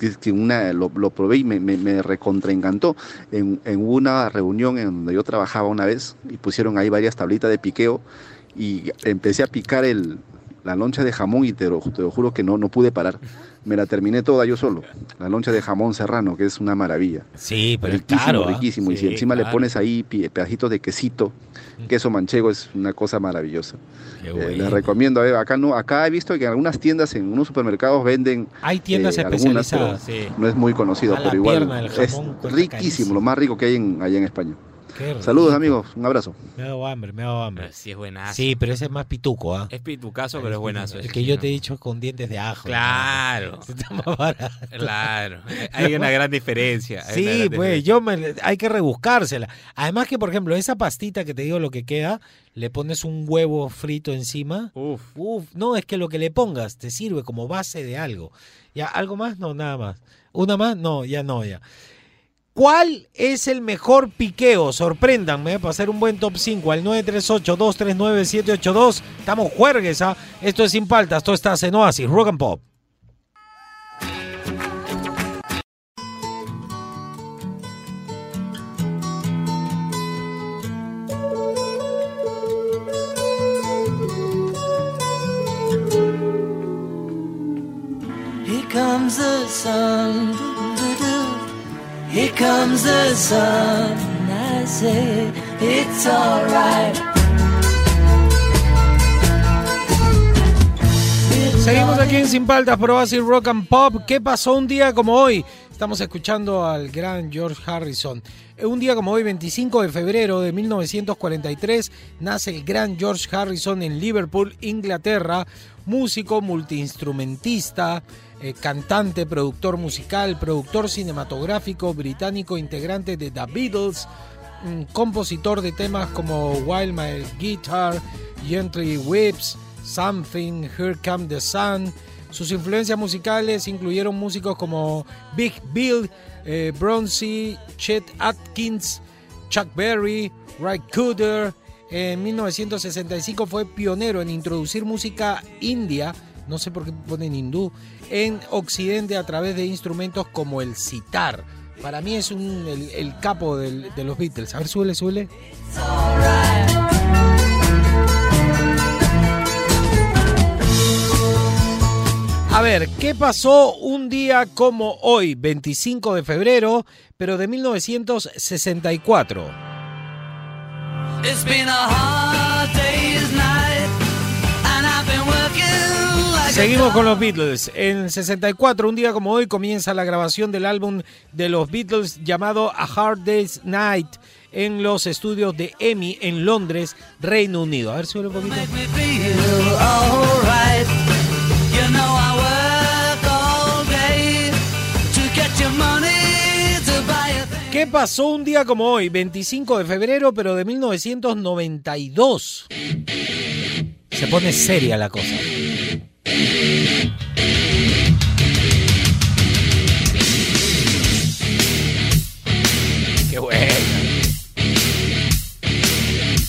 Que, una, lo, lo probé y me, me, me recontraencantó. En, en una reunión en donde yo trabajaba una vez y pusieron ahí varias tablitas de piqueo y empecé a picar el, la loncha de jamón y te lo, te lo juro que no, no pude parar. Me la terminé toda yo solo. La loncha de jamón serrano, que es una maravilla. Sí, pero riquísimo, ¿ah? riquísimo. y si encima le pones ahí pedacitos de quesito, queso manchego, es una cosa maravillosa. Eh, les recomiendo. eh, acá no, acá he visto que en algunas tiendas, en unos supermercados venden. Hay tiendas eh, algunas, pero especializadas. sí. No es muy conocido, pero igual es riquísimo, lo más rico que hay en, allá en España. Qué rico. Saludos amigos, un abrazo. Me ha dado hambre, me ha dado hambre. Sí, es buenazo. Sí, pero ese es más pituco, ¿ah? Es pitucazo, pero es buenazo. El que sí, yo ¿no? te he dicho con dientes de ajo. Claro. ¿no? Está más barato. Claro. Hay una gran diferencia. hay Sí, gran pues diferencia. yo me, hay que rebuscársela. Además que, por ejemplo, esa pastita que te digo lo que queda, le pones un huevo frito encima. Uf. Uf, no, es que lo que le pongas te sirve como base de algo. ¿Ya algo más? No, nada más. ¿Una más? No, ya no, ya. ¿Cuál es el mejor piqueo? Sorpréndanme para hacer un buen top 5 al 938-239-782. Estamos juergues, ¿ah? Esto es Sin Paltas, esto está en Oasis, Rock and Pop. Here comes the sun. Here comes the sun. Seguimos aquí en Sin Paltas por Oasis Rock and Pop. ¿Qué pasó un día como hoy? Estamos escuchando al gran George Harrison. Eh, Un día como hoy, 25 de febrero de 1943, nace el gran George Harrison en Liverpool, Inglaterra. Músico, multiinstrumentista, eh, cantante, productor musical, productor cinematográfico británico, integrante de The Beatles, compositor de temas como While My Guitar, Gently Whips, Something, Here Come the Sun. Sus influencias musicales incluyeron músicos como Big Bill, eh, Chet Atkins, Chuck Berry, Ray Cooder. En 1965 fue pionero en introducir música india, no sé por qué ponen hindú, en Occidente a través de instrumentos como el sitar. Para mí es un- el, el capo del- de los Beatles. A ver, suele, suele. A ver, ¿qué pasó un día como hoy, 25 de febrero, pero de 1964? It's been a Seguimos con los Beatles. En 64, un día como hoy, comienza la grabación del álbum de los Beatles llamado A Hard Day's Night en los estudios de EMI en Londres, Reino Unido. A ver, sube un poquito. ¿Qué pasó un día como hoy, 25 de febrero, pero de 1992? Se pone seria la cosa. Qué bueno.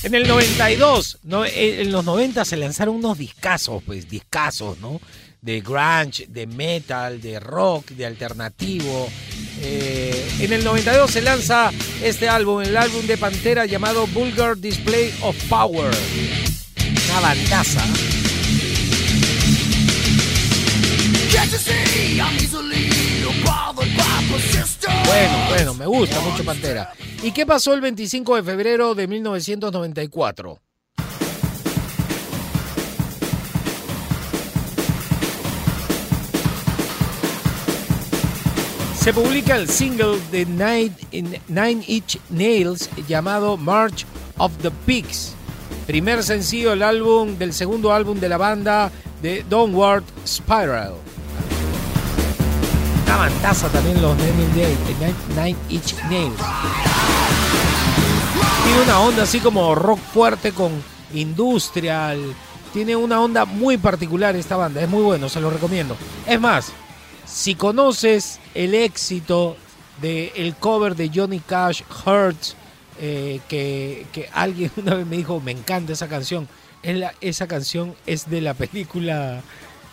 En el 92, no, eh, en los 90 se lanzaron unos discazos, pues discazos, ¿no? De grunge, de metal, de rock, de alternativo. Eh, en el 92 se lanza este álbum, el álbum de Pantera llamado Vulgar Display of Power. Una bandaza. Bueno, bueno, me gusta mucho Pantera. ¿Y qué pasó el 25 de febrero de 1994? Se publica el single de Nine, Inch Nails llamado March of the Pigs. Primer sencillo del álbum, del segundo álbum de la banda de Downward Spiral. Una bandaza también los Nine, Nine- Nine Inch Nails. Tiene una onda así como rock fuerte con industrial. Tiene una onda muy particular esta banda. Es muy bueno, se lo recomiendo. Es más, si conoces el éxito del cover de Johnny Cash, Hurts, eh, que, que alguien una vez me dijo, me encanta esa canción. Esa canción es de la película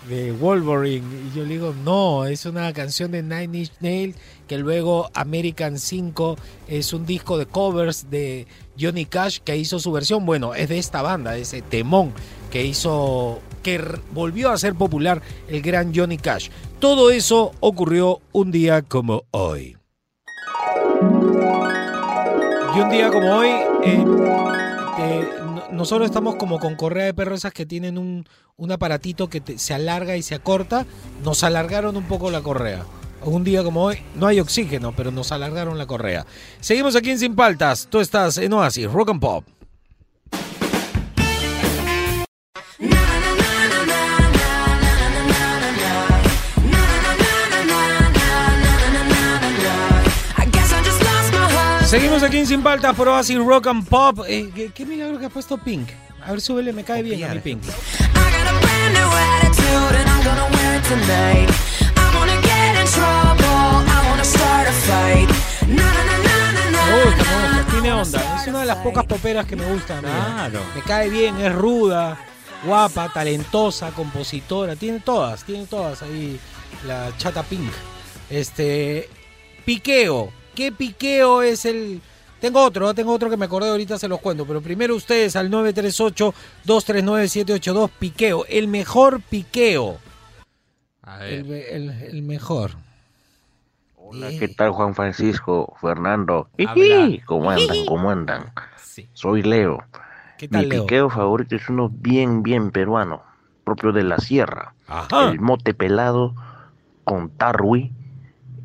de Wolverine. Y yo le digo, no, es una canción de Nine Inch Nails que luego American 5 es un disco de covers de Johnny Cash que hizo su versión. Bueno, es de esta banda, ese temón que hizo, que volvió a ser popular el gran Johnny Cash. Todo eso ocurrió un día como hoy. Y un día como hoy, eh, eh, nosotros estamos como con correa de perro esas que tienen un, un aparatito que te- se alarga y se acorta. Nos alargaron un poco la correa. Un día como hoy, no hay oxígeno, pero nos alargaron la correa. Seguimos aquí en Sin Paltas. Tú estás en Oasis, Rock and Pop. Seguimos aquí en Sin Paltas por Oasis Rock and Pop. Eh, ¿qué, qué milagro que ha puesto Pink. A ver, súbele, me cae bien a mi Pink. Me gusta, me gusta, tiene onda. Es una de las pocas poperas que me gustan. Claro. Me cae bien, es ruda, guapa, talentosa, compositora. Tiene todas, tiene todas ahí la chata Pink. Este. Piqueo. ¿Qué piqueo es el.? Tengo otro, ¿eh? tengo otro que me acordé ahorita, se los cuento. Pero primero ustedes al 938-239-782. Piqueo. El mejor piqueo. El, el- el mejor. Hola, ¿qué tal Juan Francisco? Fernando. Habla. ¿Cómo andan? ¿Cómo andan? Soy Leo. ¿Qué tal, Mi Leo? piqueo favorito es uno bien, bien peruano, propio de la sierra. Ajá. El mote pelado con tarwi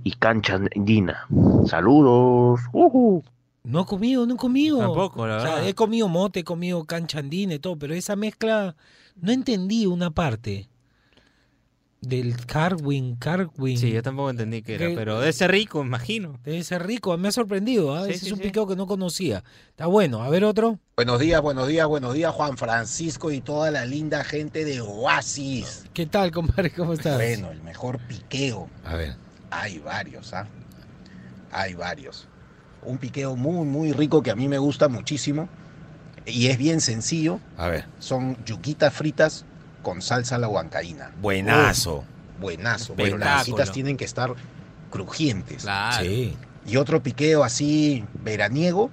y cancha andina. Saludos. Ujú. No he comido, no he comido. Tampoco, la O sea, verdad. he comido mote, he comido cancha andina y todo, pero esa mezcla no entendí una parte del carwin, carwin. Sí, yo tampoco entendí qué era, Que- pero debe ser rico, imagino. Debe ser rico, me ha sorprendido, ¿ah? Sí, ese sí, es un sí. piqueo que no conocía. Está bueno, a ver otro. Buenos días, buenos días, buenos días, Juan Francisco y toda la linda gente de Oasis. ¿Qué tal, compadre? ¿Cómo estás? Bueno, el mejor piqueo. A ver. Hay varios, ¿ah? Hay varios. Un piqueo muy, muy rico que a mí me gusta muchísimo y es bien sencillo. A ver. Son yuquitas fritas con salsa a la huancaína. Buenazo. Buenazo. Pero las masitas tienen que estar crujientes. Sí. Y otro piqueo así veraniego,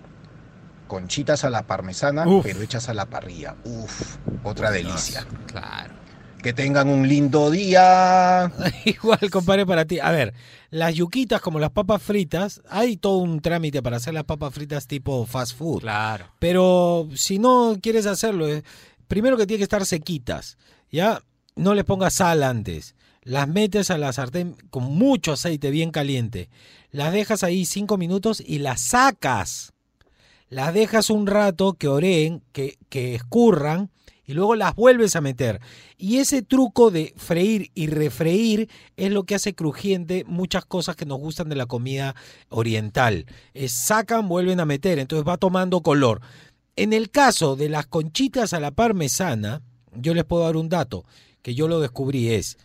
conchitas a la parmesana, Uf. pero hechas a la parrilla. Uf, otra delicia. Claro. Que tengan un lindo día. Igual, compadre, para ti. A ver, las yuquitas como las papas fritas, hay todo un trámite para hacer las papas fritas tipo fast food. Claro. Pero si no quieres hacerlo, eh, primero que tiene que estar sequitas, ¿ya? No le pongas sal antes. Las metes a la sartén con mucho aceite bien caliente. Las dejas ahí cinco minutos y las sacas. Las dejas un rato que oreen, que, que escurran y luego las vuelves a meter. Y ese truco de freír y refreír es lo que hace crujiente muchas cosas que nos gustan de la comida oriental. Es sacan, vuelven a meter, entonces va tomando color. En el caso de las conchitas a la parmesana, yo les puedo dar un dato que yo lo descubrí es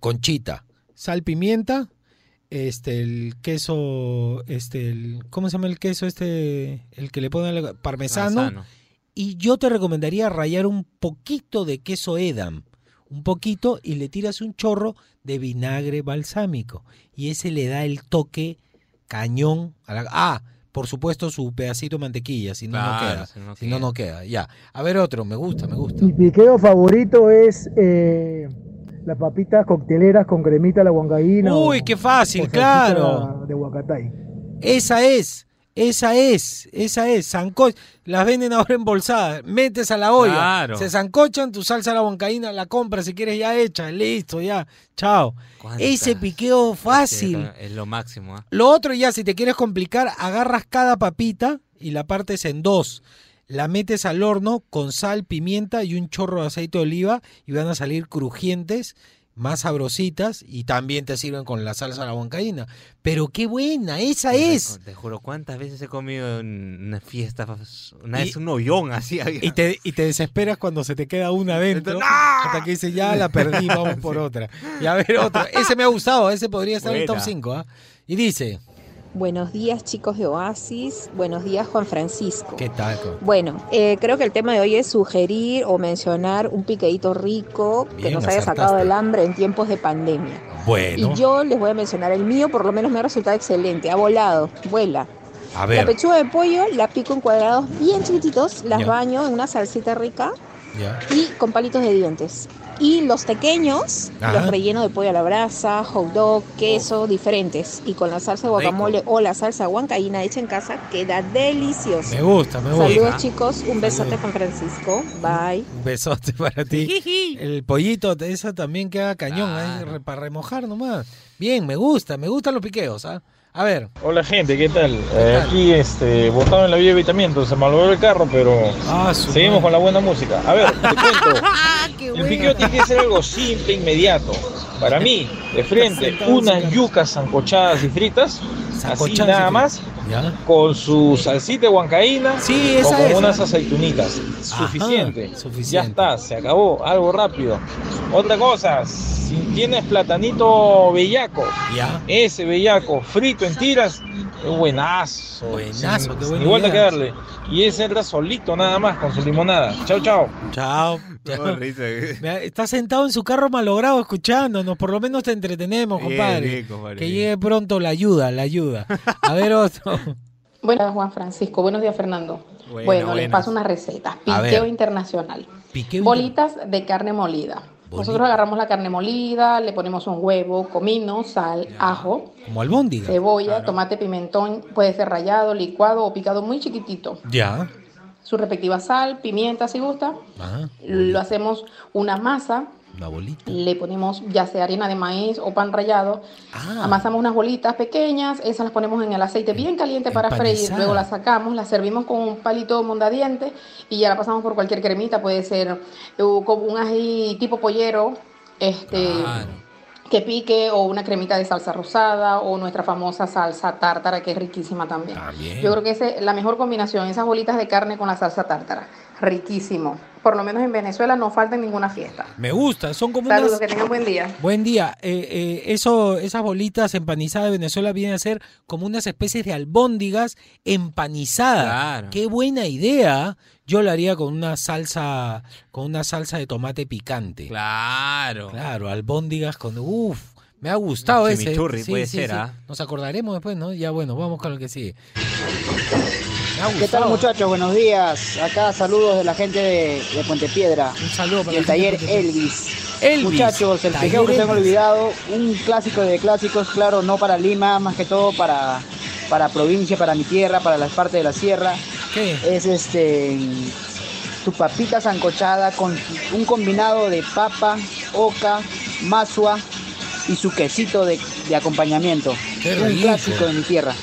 conchita, sal, pimienta, este el queso, este el ¿cómo se llama el queso este el que le ponen parmesano? Parmesano. Y yo te recomendaría rallar un poquito de queso Edam, un poquito y le tiras un chorro de vinagre balsámico y ese le da el toque cañón a la Ah, por supuesto su pedacito de mantequilla, si no no Claro, queda. si no Si no no queda. Ya. A ver otro, me gusta, me gusta. Mi piqueo favorito es eh, las papitas cocteleras con cremita a la huancaína. Uy, o- qué fácil, o claro. De Huacatay. Esa es, esa es, esa es. Sanco las venden ahora embolsadas. Metes a la olla. Claro. Se zancochan, tu salsa a la huancaína la compras si quieres ya hecha. Listo, ya. Chao. Ese piqueo fácil. Es lo máximo. ¿ah? Lo otro ya, si te quieres complicar, agarras cada papita y la partes en dos. La metes al horno con sal, pimienta y un chorro de aceite de oliva y van a salir crujientes, más sabrositas y también te sirven con la salsa a la huancaína. Pero qué buena, esa es. Te juro, ¿cuántas veces he comido en una fiesta? Una vez un hoyón así. había. Y te, y te desesperas cuando se te queda una adentro. Hasta que dices, ya la perdí, vamos por otra. Y a ver otro. Ese me ha gustado, ese podría estar en el top Buena. 5. Y dice, Buenos días chicos de Oasis, buenos días Juan Francisco. ¿Qué tal? Bueno, eh, creo que el tema de hoy es sugerir o mencionar un piqueíto rico que nos haya sacado del hambre en tiempos de pandemia. Bueno, Y yo les voy a mencionar el mío, por lo menos me ha resultado excelente, ha volado, vuela. a La ver. pechuga de pollo la pico en cuadrados bien chiquititos, las Ya. baño en una salsita rica Y con palitos de dientes. Y los pequeños Ajá. los relleno de pollo a la brasa, hot dog, queso, diferentes. Y con la salsa de guacamole o la salsa huancaína hecha en casa queda delicioso. Me gusta, me gusta. Saludos chicos, un besote Juan Francisco. Bye. Un besote para ti. El pollito, eso también queda cañón, para remojar nomás. Bien, me gusta, me gustan los piqueos, ¿ah? A ver. Hola gente, ¿qué tal? Eh, aquí este, botado en la vía de evitamiento, se malogró el carro, pero Ah, seguimos con la buena música. A ver, te cuento. el piqueo tiene que ser algo simple, inmediato. Para mí, de frente, unas yucas sancochadas y fritas, así nada más, ¿Ya? con su salsita de huancaína Sí, o con unas aceitunitas. Ajá, Suficiente. suficiente. Ya está, se acabó, algo rápido. Otra cosa, si tienes platanito bellaco, Ya. ese bellaco frito en tiras, es buenazo. Buenazo, sin- qué igual de que darle. Y ese entra solito nada más con su limonada. Chao, chao. Chao. chao. Mira, Está sentado en su carro malogrado escuchándonos, por lo menos te entretenemos, compadre. bien, compadre, que llegue pronto la ayuda, la ayuda. A ver otro. Buenos días, Juan Francisco. Buenos días, Fernando. Buena, bueno, les buenas. paso una receta. Piqueo internacional. Piqueo Bolitas de carne molida. Nosotros agarramos la carne molida, le ponemos un huevo, comino, sal, ajo, Como albóndiga. cebolla, tomate, pimentón, puede ser rallado, licuado o picado muy chiquitito. Ya. Su respectiva sal, pimienta si gusta. Ajá. Lo hacemos una masa, Una bolita. le ponemos ya sea harina de maíz o pan rallado. Ah. Amasamos unas bolitas pequeñas, esas las ponemos en el aceite bien caliente para freír, luego las sacamos, las servimos con un palito mondadiente y ya la pasamos por cualquier cremita, puede ser eh, como un ají tipo pollero, este que pique o una cremita de salsa rosada o nuestra famosa salsa tártara que es riquísima también. Yo creo que esa es la mejor combinación, esas bolitas de carne con la salsa tártara, riquísimo. Por lo menos en Venezuela no falta en ninguna fiesta. Me gusta, son como Saludos, unas... que tengan buen día. Buen día. Eh, eh, eso, esas bolitas empanizadas de Venezuela vienen a ser como unas especies de albóndigas empanizadas. Claro. Qué buena idea. Yo lo haría con una salsa, con una salsa de tomate picante. Claro. Claro, albóndigas con uf. Me ha gustado ese. chimichurri puede ser, ¿ah? Nos acordaremos después, ¿no? Ya bueno, vamos con lo que sigue. ¿Qué tal muchachos? Buenos días. Acá saludos de la gente de, de Puente Piedra. Un saludo para y el taller. Elvis. Elvis, Muchachos, el piqueo que se han olvidado, un clásico de clásicos, claro, no para Lima, más que todo para, para provincia, para mi tierra, para las partes de la sierra. ¿Qué? Es este tu papita sancochada con un combinado de papa, oca, masua y su quesito de, de acompañamiento. Qué un rico. clásico de mi tierra.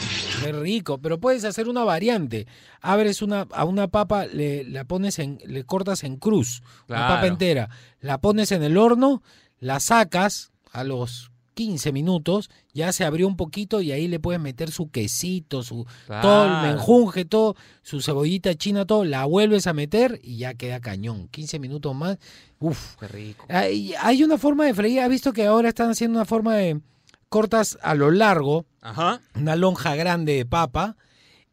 Qué rico, pero puedes hacer una variante. Abres una, a una papa, le, la pones en, le cortas en cruz, una Claro. papa entera, la pones en el horno, la sacas a los 15 minutos, ya se abrió un poquito y ahí le puedes meter su quesito, su todo el Claro. menjunje, todo, su cebollita china, todo, la vuelves a meter y ya queda cañón. 15 minutos más, uff. Qué rico. Hay, hay una forma de freír, ¿has visto que ahora están haciendo una forma de cortas a lo largo, Ajá. una lonja grande de papa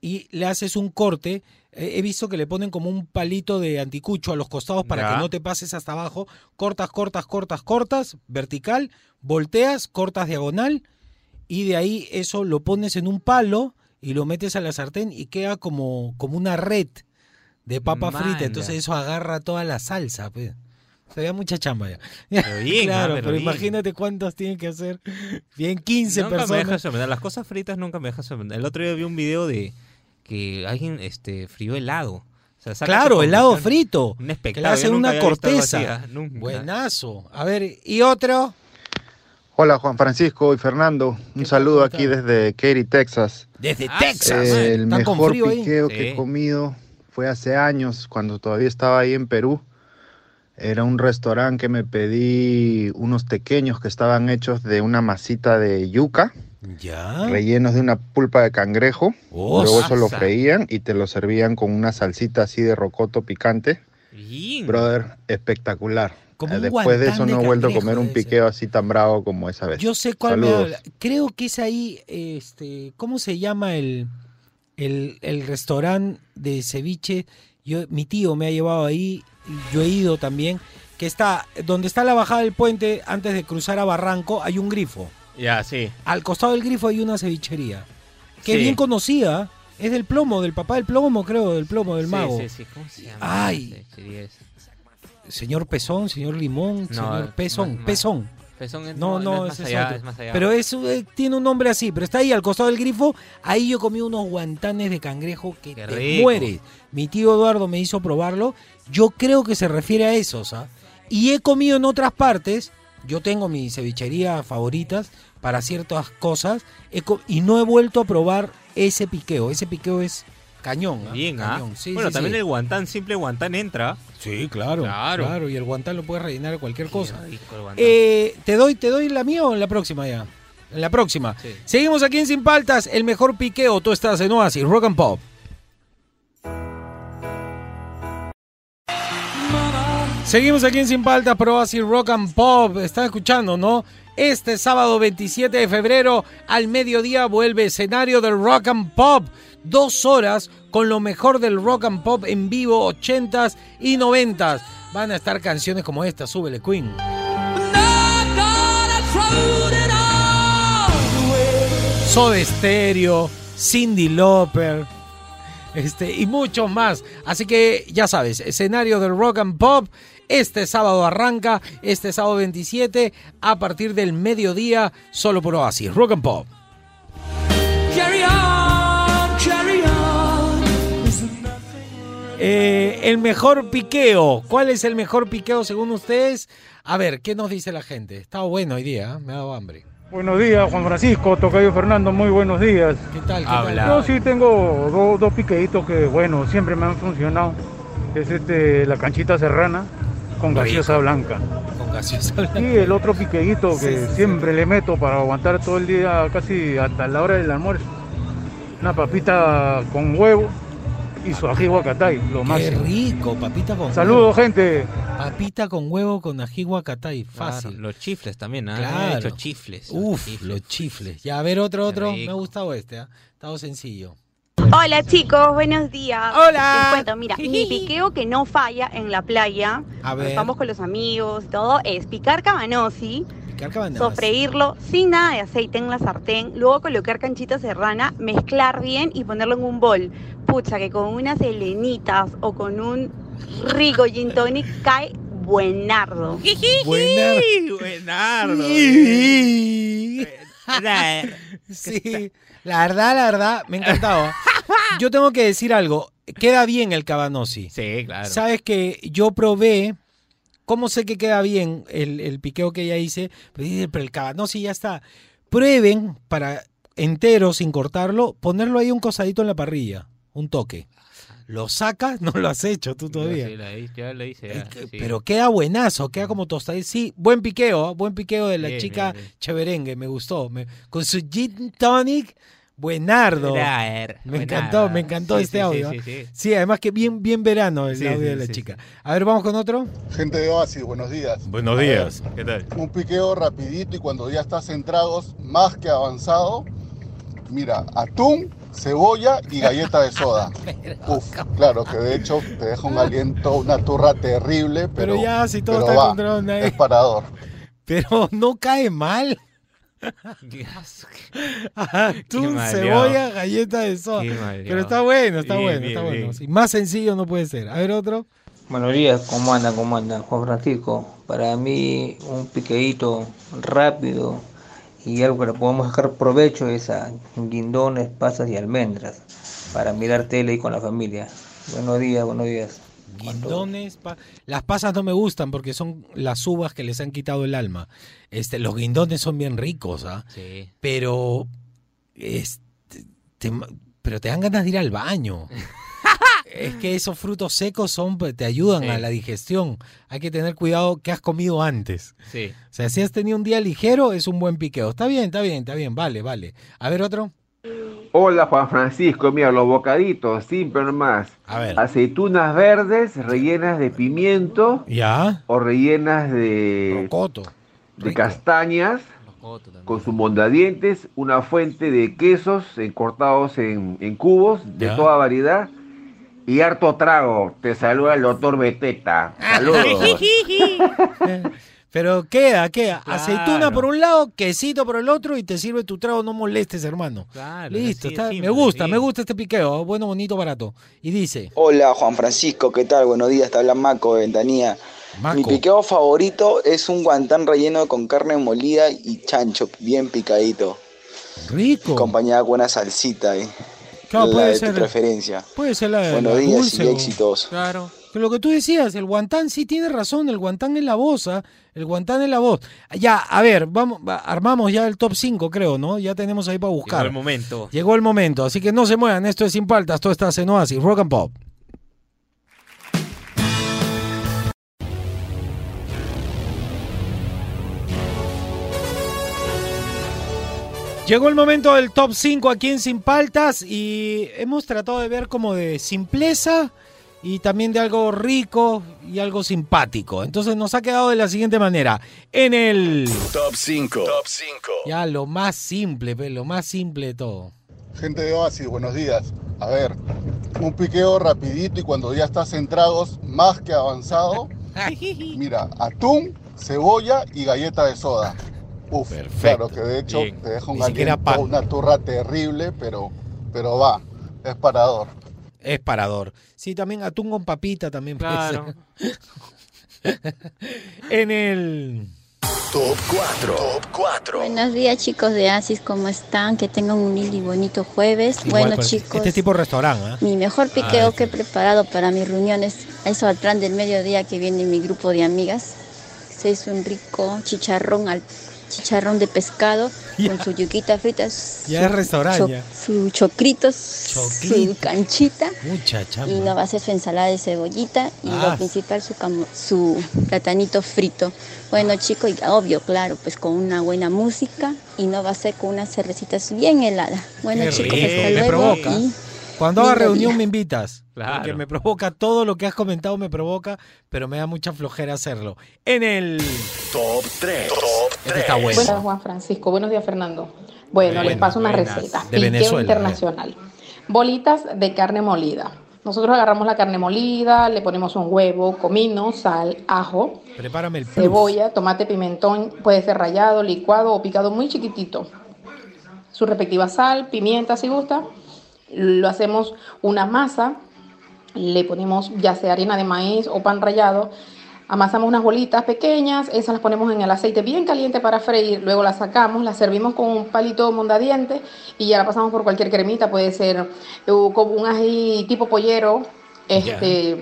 y le haces un corte. He visto que le ponen como un palito de anticucho a los costados para Ya. que no te pases hasta abajo. Cortas, cortas, cortas, cortas, vertical, volteas, cortas diagonal y de ahí eso lo pones en un palo y lo metes a la sartén y queda como, como una red de papa frita. Entonces eso agarra toda la salsa. Pues. Sería mucha chamba ya. Pero bien, ah, claro, pero pero, bien. imagínate cuántas tienen que hacer. Bien, 15 nunca me personas. deja sorprender. Las cosas fritas nunca me dejan sorprender. El otro día vi un video de que alguien este, frió helado. O sea, Claro, helado frito. Un Que le espectáculo. hacen una corteza. así, ah, nunca. Buenazo. A ver, ¿y otro? Hola Juan Francisco y Fernando, un saludo aquí desde Katy, Texas. Desde Ah, Texas. Eh, el mejor piqueo Sí. que he comido fue hace años, cuando todavía estaba ahí en Perú. Era un restaurante que me pedí unos pequeños que estaban hechos de una masita de yuca, Ya. rellenos de una pulpa de cangrejo. Oh, Luego eso lo freían y te lo servían con una salsita así de rocoto picante. Bien. Brother, espectacular. Como Eh, Después de eso no he vuelto a comer un piqueo así tan bravo como esa vez. Yo sé cuál me Saludos. habla. Creo que es ahí, este, ¿cómo se llama el, el, el restaurante de ceviche? Yo, mi tío me ha llevado ahí, yo he ido también, que está, donde está la bajada del puente, antes de cruzar a Barranco, hay un grifo. Ya, sí. Al costado del grifo hay una cevichería. Que Sí. bien conocida. Es del plomo, del papá del plomo, creo, del plomo, del mago. sí, sí. ¿Cómo se llama? Ay, señor Pezón, señor Limón, No, señor Pezón, más- más- Pezón. Pezón es- no, no, no, es más ese es allá, otro. es más allá. Pero es, eh, tiene un nombre así, pero está ahí al costado del grifo. Ahí yo comí unos guantanes de cangrejo que te rico. mueres. Mi tío Eduardo me hizo probarlo. Yo creo que se refiere a esos, ¿ah? Y he comido en otras partes. Yo tengo mis cevicherías favoritas para ciertas cosas. y no he vuelto a probar ese piqueo. Ese piqueo es cañón. ¿ah? Bien, ¿ah? Cañón. Sí, bueno, sí, también sí. el guantán, simple guantán entra. Sí, claro, Claro. claro. Y el guantán lo puedes rellenar de cualquier cosa. Eh, ¿te, doy, ¿Te doy la mía o en la próxima ya? En la próxima. Seguimos aquí en Sin Paltas, el mejor piqueo. Tú estás en Oasis, Rock and Pop. Seguimos aquí en Sin Paltas, por Oasis Rock and Pop. Están escuchando, ¿no? Este sábado 27 de febrero al mediodía vuelve escenario del Rock and Pop. Dos horas con lo mejor del Rock and Pop en vivo, 80s y 90s. Van a estar canciones como esta, súbele Queen. Soda Stereo, Cindy Lauper, este, y muchos más. Así que ya sabes, escenario del Rock and Pop. Este sábado arranca, este sábado 27, a partir del mediodía, solo por Oasis, Rock and Pop. Carry on, carry on. Eh, el mejor piqueo. ¿Cuál es el mejor piqueo según ustedes? A ver, ¿qué nos dice la gente? Está bueno hoy día, ¿eh? me ha dado hambre. Buenos días, Juan Francisco, Tocayo Fernando, muy buenos días. ¿Qué tal? ¿Qué Habla. Yo sí tengo do- dos piqueitos que, bueno, siempre me han funcionado. Es este, la canchita serrana con gaseosa blanca. Con gaseosa blanca. Y el otro piqueíto que Sí, sí, sí. siempre le meto para aguantar todo el día, casi hasta la hora del almuerzo. Una papita con huevo y su ají guacatay, lo Qué máximo. rico, papita con Saludos, gente. Papita con huevo con ají guacatay, fácil. Claro, los chifles también, ¿ah? Claro. He hecho chifles. Uf, los chifles. Ya, a ver otro, otro. rico. Me ha gustado este, ¿ah? Estado sencillo. Hola chicos, buenos días. Hola. Les cuento, mira, mi piqueo que no falla en la playa, A ver. estamos con los amigos y todo, es picar cabanosi, Picar sofreírlo sin nada de aceite en la sartén, luego colocar canchita serrana, mezclar bien y ponerlo en un bol. Pucha, que con unas helenitas o con un rico gin tonic cae buenardo. Buenardo. Buenardo. Sí, la verdad, la verdad, me ha encantado. Yo tengo que decir algo. Queda bien el cabanosi. Sí, claro. Sabes que yo probé. ¿Cómo sé que queda bien el, el piqueo que ella hice? Pero, dice, pero el cabanosi ya está. Prueben para entero, sin cortarlo, ponerlo ahí un cosadito en la parrilla. Un toque. Lo sacas, no lo has hecho tú todavía. Sí, la hice, ya la hice. ya, sí. Pero queda buenazo, queda como tostadito. Sí, buen piqueo, ¿eh? buen piqueo de la Bien, chica bien, bien. cheverengue, me gustó. Me- con su gin tonic, buenardo. Buenar, Me buenardo. encantó, me encantó Sí, este sí, audio. sí, ¿eh? sí, sí. Sí, además que bien, bien verano el Sí, audio sí, de la sí, chica. A ver, vamos con otro. Gente de Oasis, buenos días. Buenos ver, días. ¿Qué tal? Un piqueo rapidito y cuando ya estás en tragos, más que avanzado, mira, atún, cebolla y galleta de soda. Uf, claro que de hecho te deja un aliento, una turra terrible, pero, Pero ya, si todo pero está va, es parador. Pero no cae mal. Atún, cebolla, galleta de soda. Pero está bueno, está Bien, bueno, bien, está bueno. Sí, más sencillo no puede ser. A ver otro. Buenos días, ¿cómo andan? ¿Cómo andan? Juan Francisco, para mí un piqueíto rápido y algo que le podemos sacar provecho es a guindones, pasas y almendras para mirar tele y con la familia. Buenos días, buenos días. Guindones, pa- las pasas no me gustan porque son las uvas que les han quitado el alma. Este, los guindones son bien ricos, ¿ah? Sí. Pero, este, te- pero te dan ganas de ir al baño. es que esos frutos secos son, pues, te ayudan Sí. a la digestión. Hay que tener cuidado que has comido antes. Sí. O sea, si has tenido un día ligero, es un buen piqueo. Está bien, está bien, está bien. Vale, vale. A ver otro. Hola Juan Francisco, mira, los bocaditos, simple nomás. A ver. Aceitunas verdes rellenas de pimiento Ya. o rellenas de, de castañas con sus mondadientes, una fuente de quesos eh, cortados en, en cubos de Ya. toda variedad y harto trago. Te saluda el doctor Beteta. Saludos. Pero queda, queda. Aceituna por un lado, quesito por el otro y te sirve tu trago, no molestes, hermano. Listo, así de está- simple, me gusta, sí. me gusta este piqueo. Bueno, bonito, barato. Y dice, Hola Juan Francisco, ¿qué tal? Buenos días, te habla Maco de Ventanilla. Maco. Mi piqueo favorito es un guantán relleno con carne molida y chancho, bien picadito. Rico. Acompañado con una salsita, ¿eh? Claro, la puede de ser- tu preferencia. puede ser la, Buenos la días dulce y éxitos. Claro. Pero lo que tú decías, el guantán sí tiene razón, el guantán es la voz, ¿ah? el guantán es la voz. Ya, a ver, vamos, va- armamos ya el top 5, creo, ¿no? Ya tenemos ahí para buscar. Llegó el momento. Llegó el momento, así que no se muevan, esto es Sin Paltas, todo está en Oasis, Rock and Pop. Llegó el momento del top 5 aquí en Sin Paltas y hemos tratado de ver como de simpleza y también de algo rico y algo simpático. Entonces nos ha quedado de la siguiente manera. En el... Top 5. Top 5. Ya lo más simple, pe, lo más simple de todo. Gente de Oasis, buenos días. A ver, un piqueo rapidito y cuando ya estás en tragos más que avanzado, mira, atún, cebolla y galleta de soda. Uf, claro que de hecho Bien. te deja un aliento, una turra terrible, pero, pero va, es parador. Es parador. Sí, también atún con papita también puede Claro. ser. en el... Top 4. Top 4. Buenos días chicos de Asis, ¿cómo están? Que tengan un lindo y bonito jueves. Igual, bueno pues, chicos, Este tipo de restaurante, ¿ah? mi mejor piqueo Ah, que he preparado para mis reuniones, eso al plan del mediodía que viene mi grupo de amigas, se hizo un rico chicharrón al chicharrón de pescado con su yuquita frita, su, Ya es restaurante, cho- ya. su chocritos, su canchita y no va a ser su ensalada de cebollita y Ah. lo principal su, su platanito frito. Bueno chicos, y obvio, claro, pues con una buena música y no va a ser con unas cervecitas bien heladas. Bueno Qué chicos, rico, hasta luego provoca. y Cuando haga reunión me invitas. Claro. Porque me provoca todo lo que has comentado, me provoca, pero me da mucha flojera hacerlo. En el... Top 3. Top Este está bueno. Buenas, Juan Francisco. Buenos días, Fernando. Bueno, les Buenas, paso una buenas. receta. De Venezuela, internacional. Bolitas de carne molida. Nosotros agarramos la carne molida, le ponemos un huevo, comino, sal, ajo, Prepárame el cebolla, tomate, pimentón, puede ser rallado, licuado o picado muy chiquitito. Su respectiva sal, pimienta si gusta. Lo hacemos una masa, le ponemos ya sea harina de maíz o pan rallado. Amasamos unas bolitas pequeñas, esas las ponemos en el aceite bien caliente para freír, luego las sacamos, las servimos con un palito mondadiente y ya la pasamos por cualquier cremita, puede ser eh, como un ají tipo pollero, este,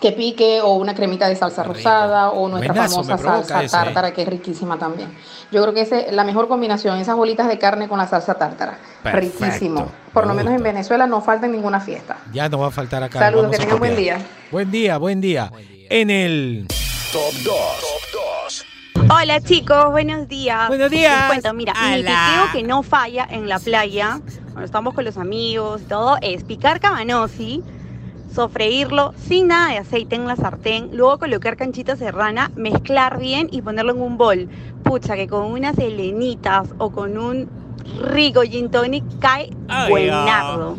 que pique o una cremita de salsa rosada o nuestra Buenazo, famosa salsa eso, ¿eh? tártara que es riquísima también. Yo creo que esa es la mejor combinación, esas bolitas de carne con la salsa tártara. Perfecto, Riquísimo. Por me lo menos en gusta. Venezuela no falta en ninguna fiesta. Ya no va a faltar acá. Saludos, vamos que a tengan buen día. Buen día, buen día. En el... Top 2. Top 2. Hola chicos, buenos días. Buenos días. Les cuento, mira, mi piqueo que no falla en la playa, cuando estamos con los amigos y todo, es picar cabanosi, sofreírlo sin nada de aceite en la sartén, luego colocar canchita serrana, mezclar bien y ponerlo en un bol. Pucha, que con unas helenitas o con un rico gin tonic cae Ay, buenardo.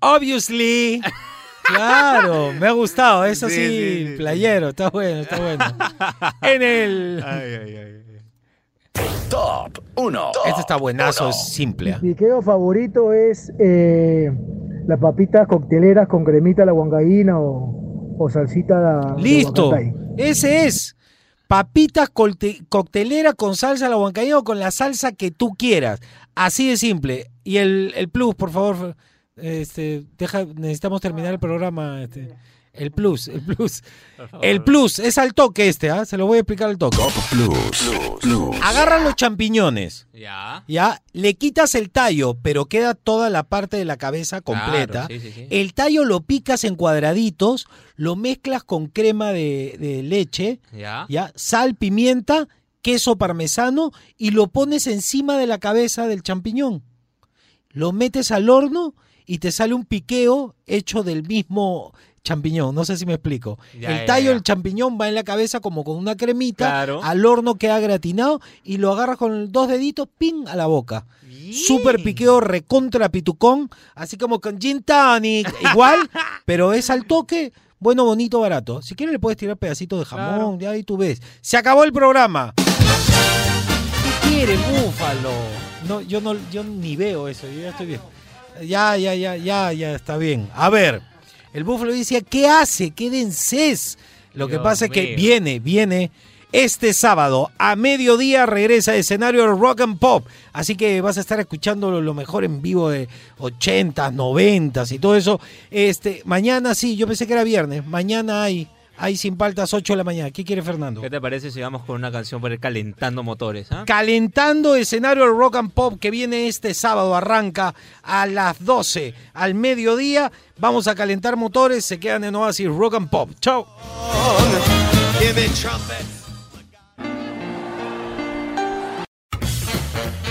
Obviously. Claro, me ha gustado. Eso sí, Sí, sí, sí, playero. Está bueno, está bueno. En el... Top 1. Este está buenazo, es simple. Mi piqueo favorito es eh, las papitas cocteleras con cremita a la huancaína o, o salsita de Listo. Ese es. Papitas colte- coctelera con salsa a la huancaína o con la salsa que tú quieras. Así de simple. Y el, el plus, por favor. Este, deja, necesitamos terminar el programa. Este. El plus, el plus. El plus es al toque este, ¿ah? Se lo voy a explicar al toque. Plus. Plus. Agarran los champiñones. Ya. Ya, le quitas el tallo, pero queda toda la parte de la cabeza completa. sí, sí, sí. El tallo lo picas en cuadraditos, lo mezclas con crema de, de leche, Ya. ya, sal, pimienta, queso parmesano y lo pones encima de la cabeza del champiñón. lo metes al horno y te sale un piqueo hecho del mismo champiñón. No sé si me explico. Ya, el ya, tallo del champiñón va en la cabeza como con una cremita, Claro. al horno queda gratinado y lo agarras con dos deditos, pin a la boca. Súper piqueo, recontra pitucón, así como con gin tonic, igual, pero es al toque, bueno, bonito, barato. Si quieres le puedes tirar pedacitos de jamón, ya ahí tú ves. Se acabó el programa. ¿Qué quiere, búfalo? No, yo no, yo ni veo eso, yo ya estoy bien. Ya, ya, ya, ya, ya, está bien. A ver, el búfalo decía, ¿qué hace? ¿Qué denses? Lo que pasa es que viene, viene este sábado a mediodía regresa a escenario Rock and Pop. Así que vas a estar escuchando lo, lo mejor en vivo de 80, 90 y todo eso. Este, mañana sí, yo pensé que era viernes. Mañana hay, hay sin paltas 8 de la mañana. ¿Qué quiere Fernando? ¿Qué te parece si vamos con una canción para ir calentando motores? ah? Calentando escenario del Rock and Pop que viene este sábado, arranca a las 12 al mediodía. Vamos a calentar motores, se quedan en Oasis Rock and Pop. Chao.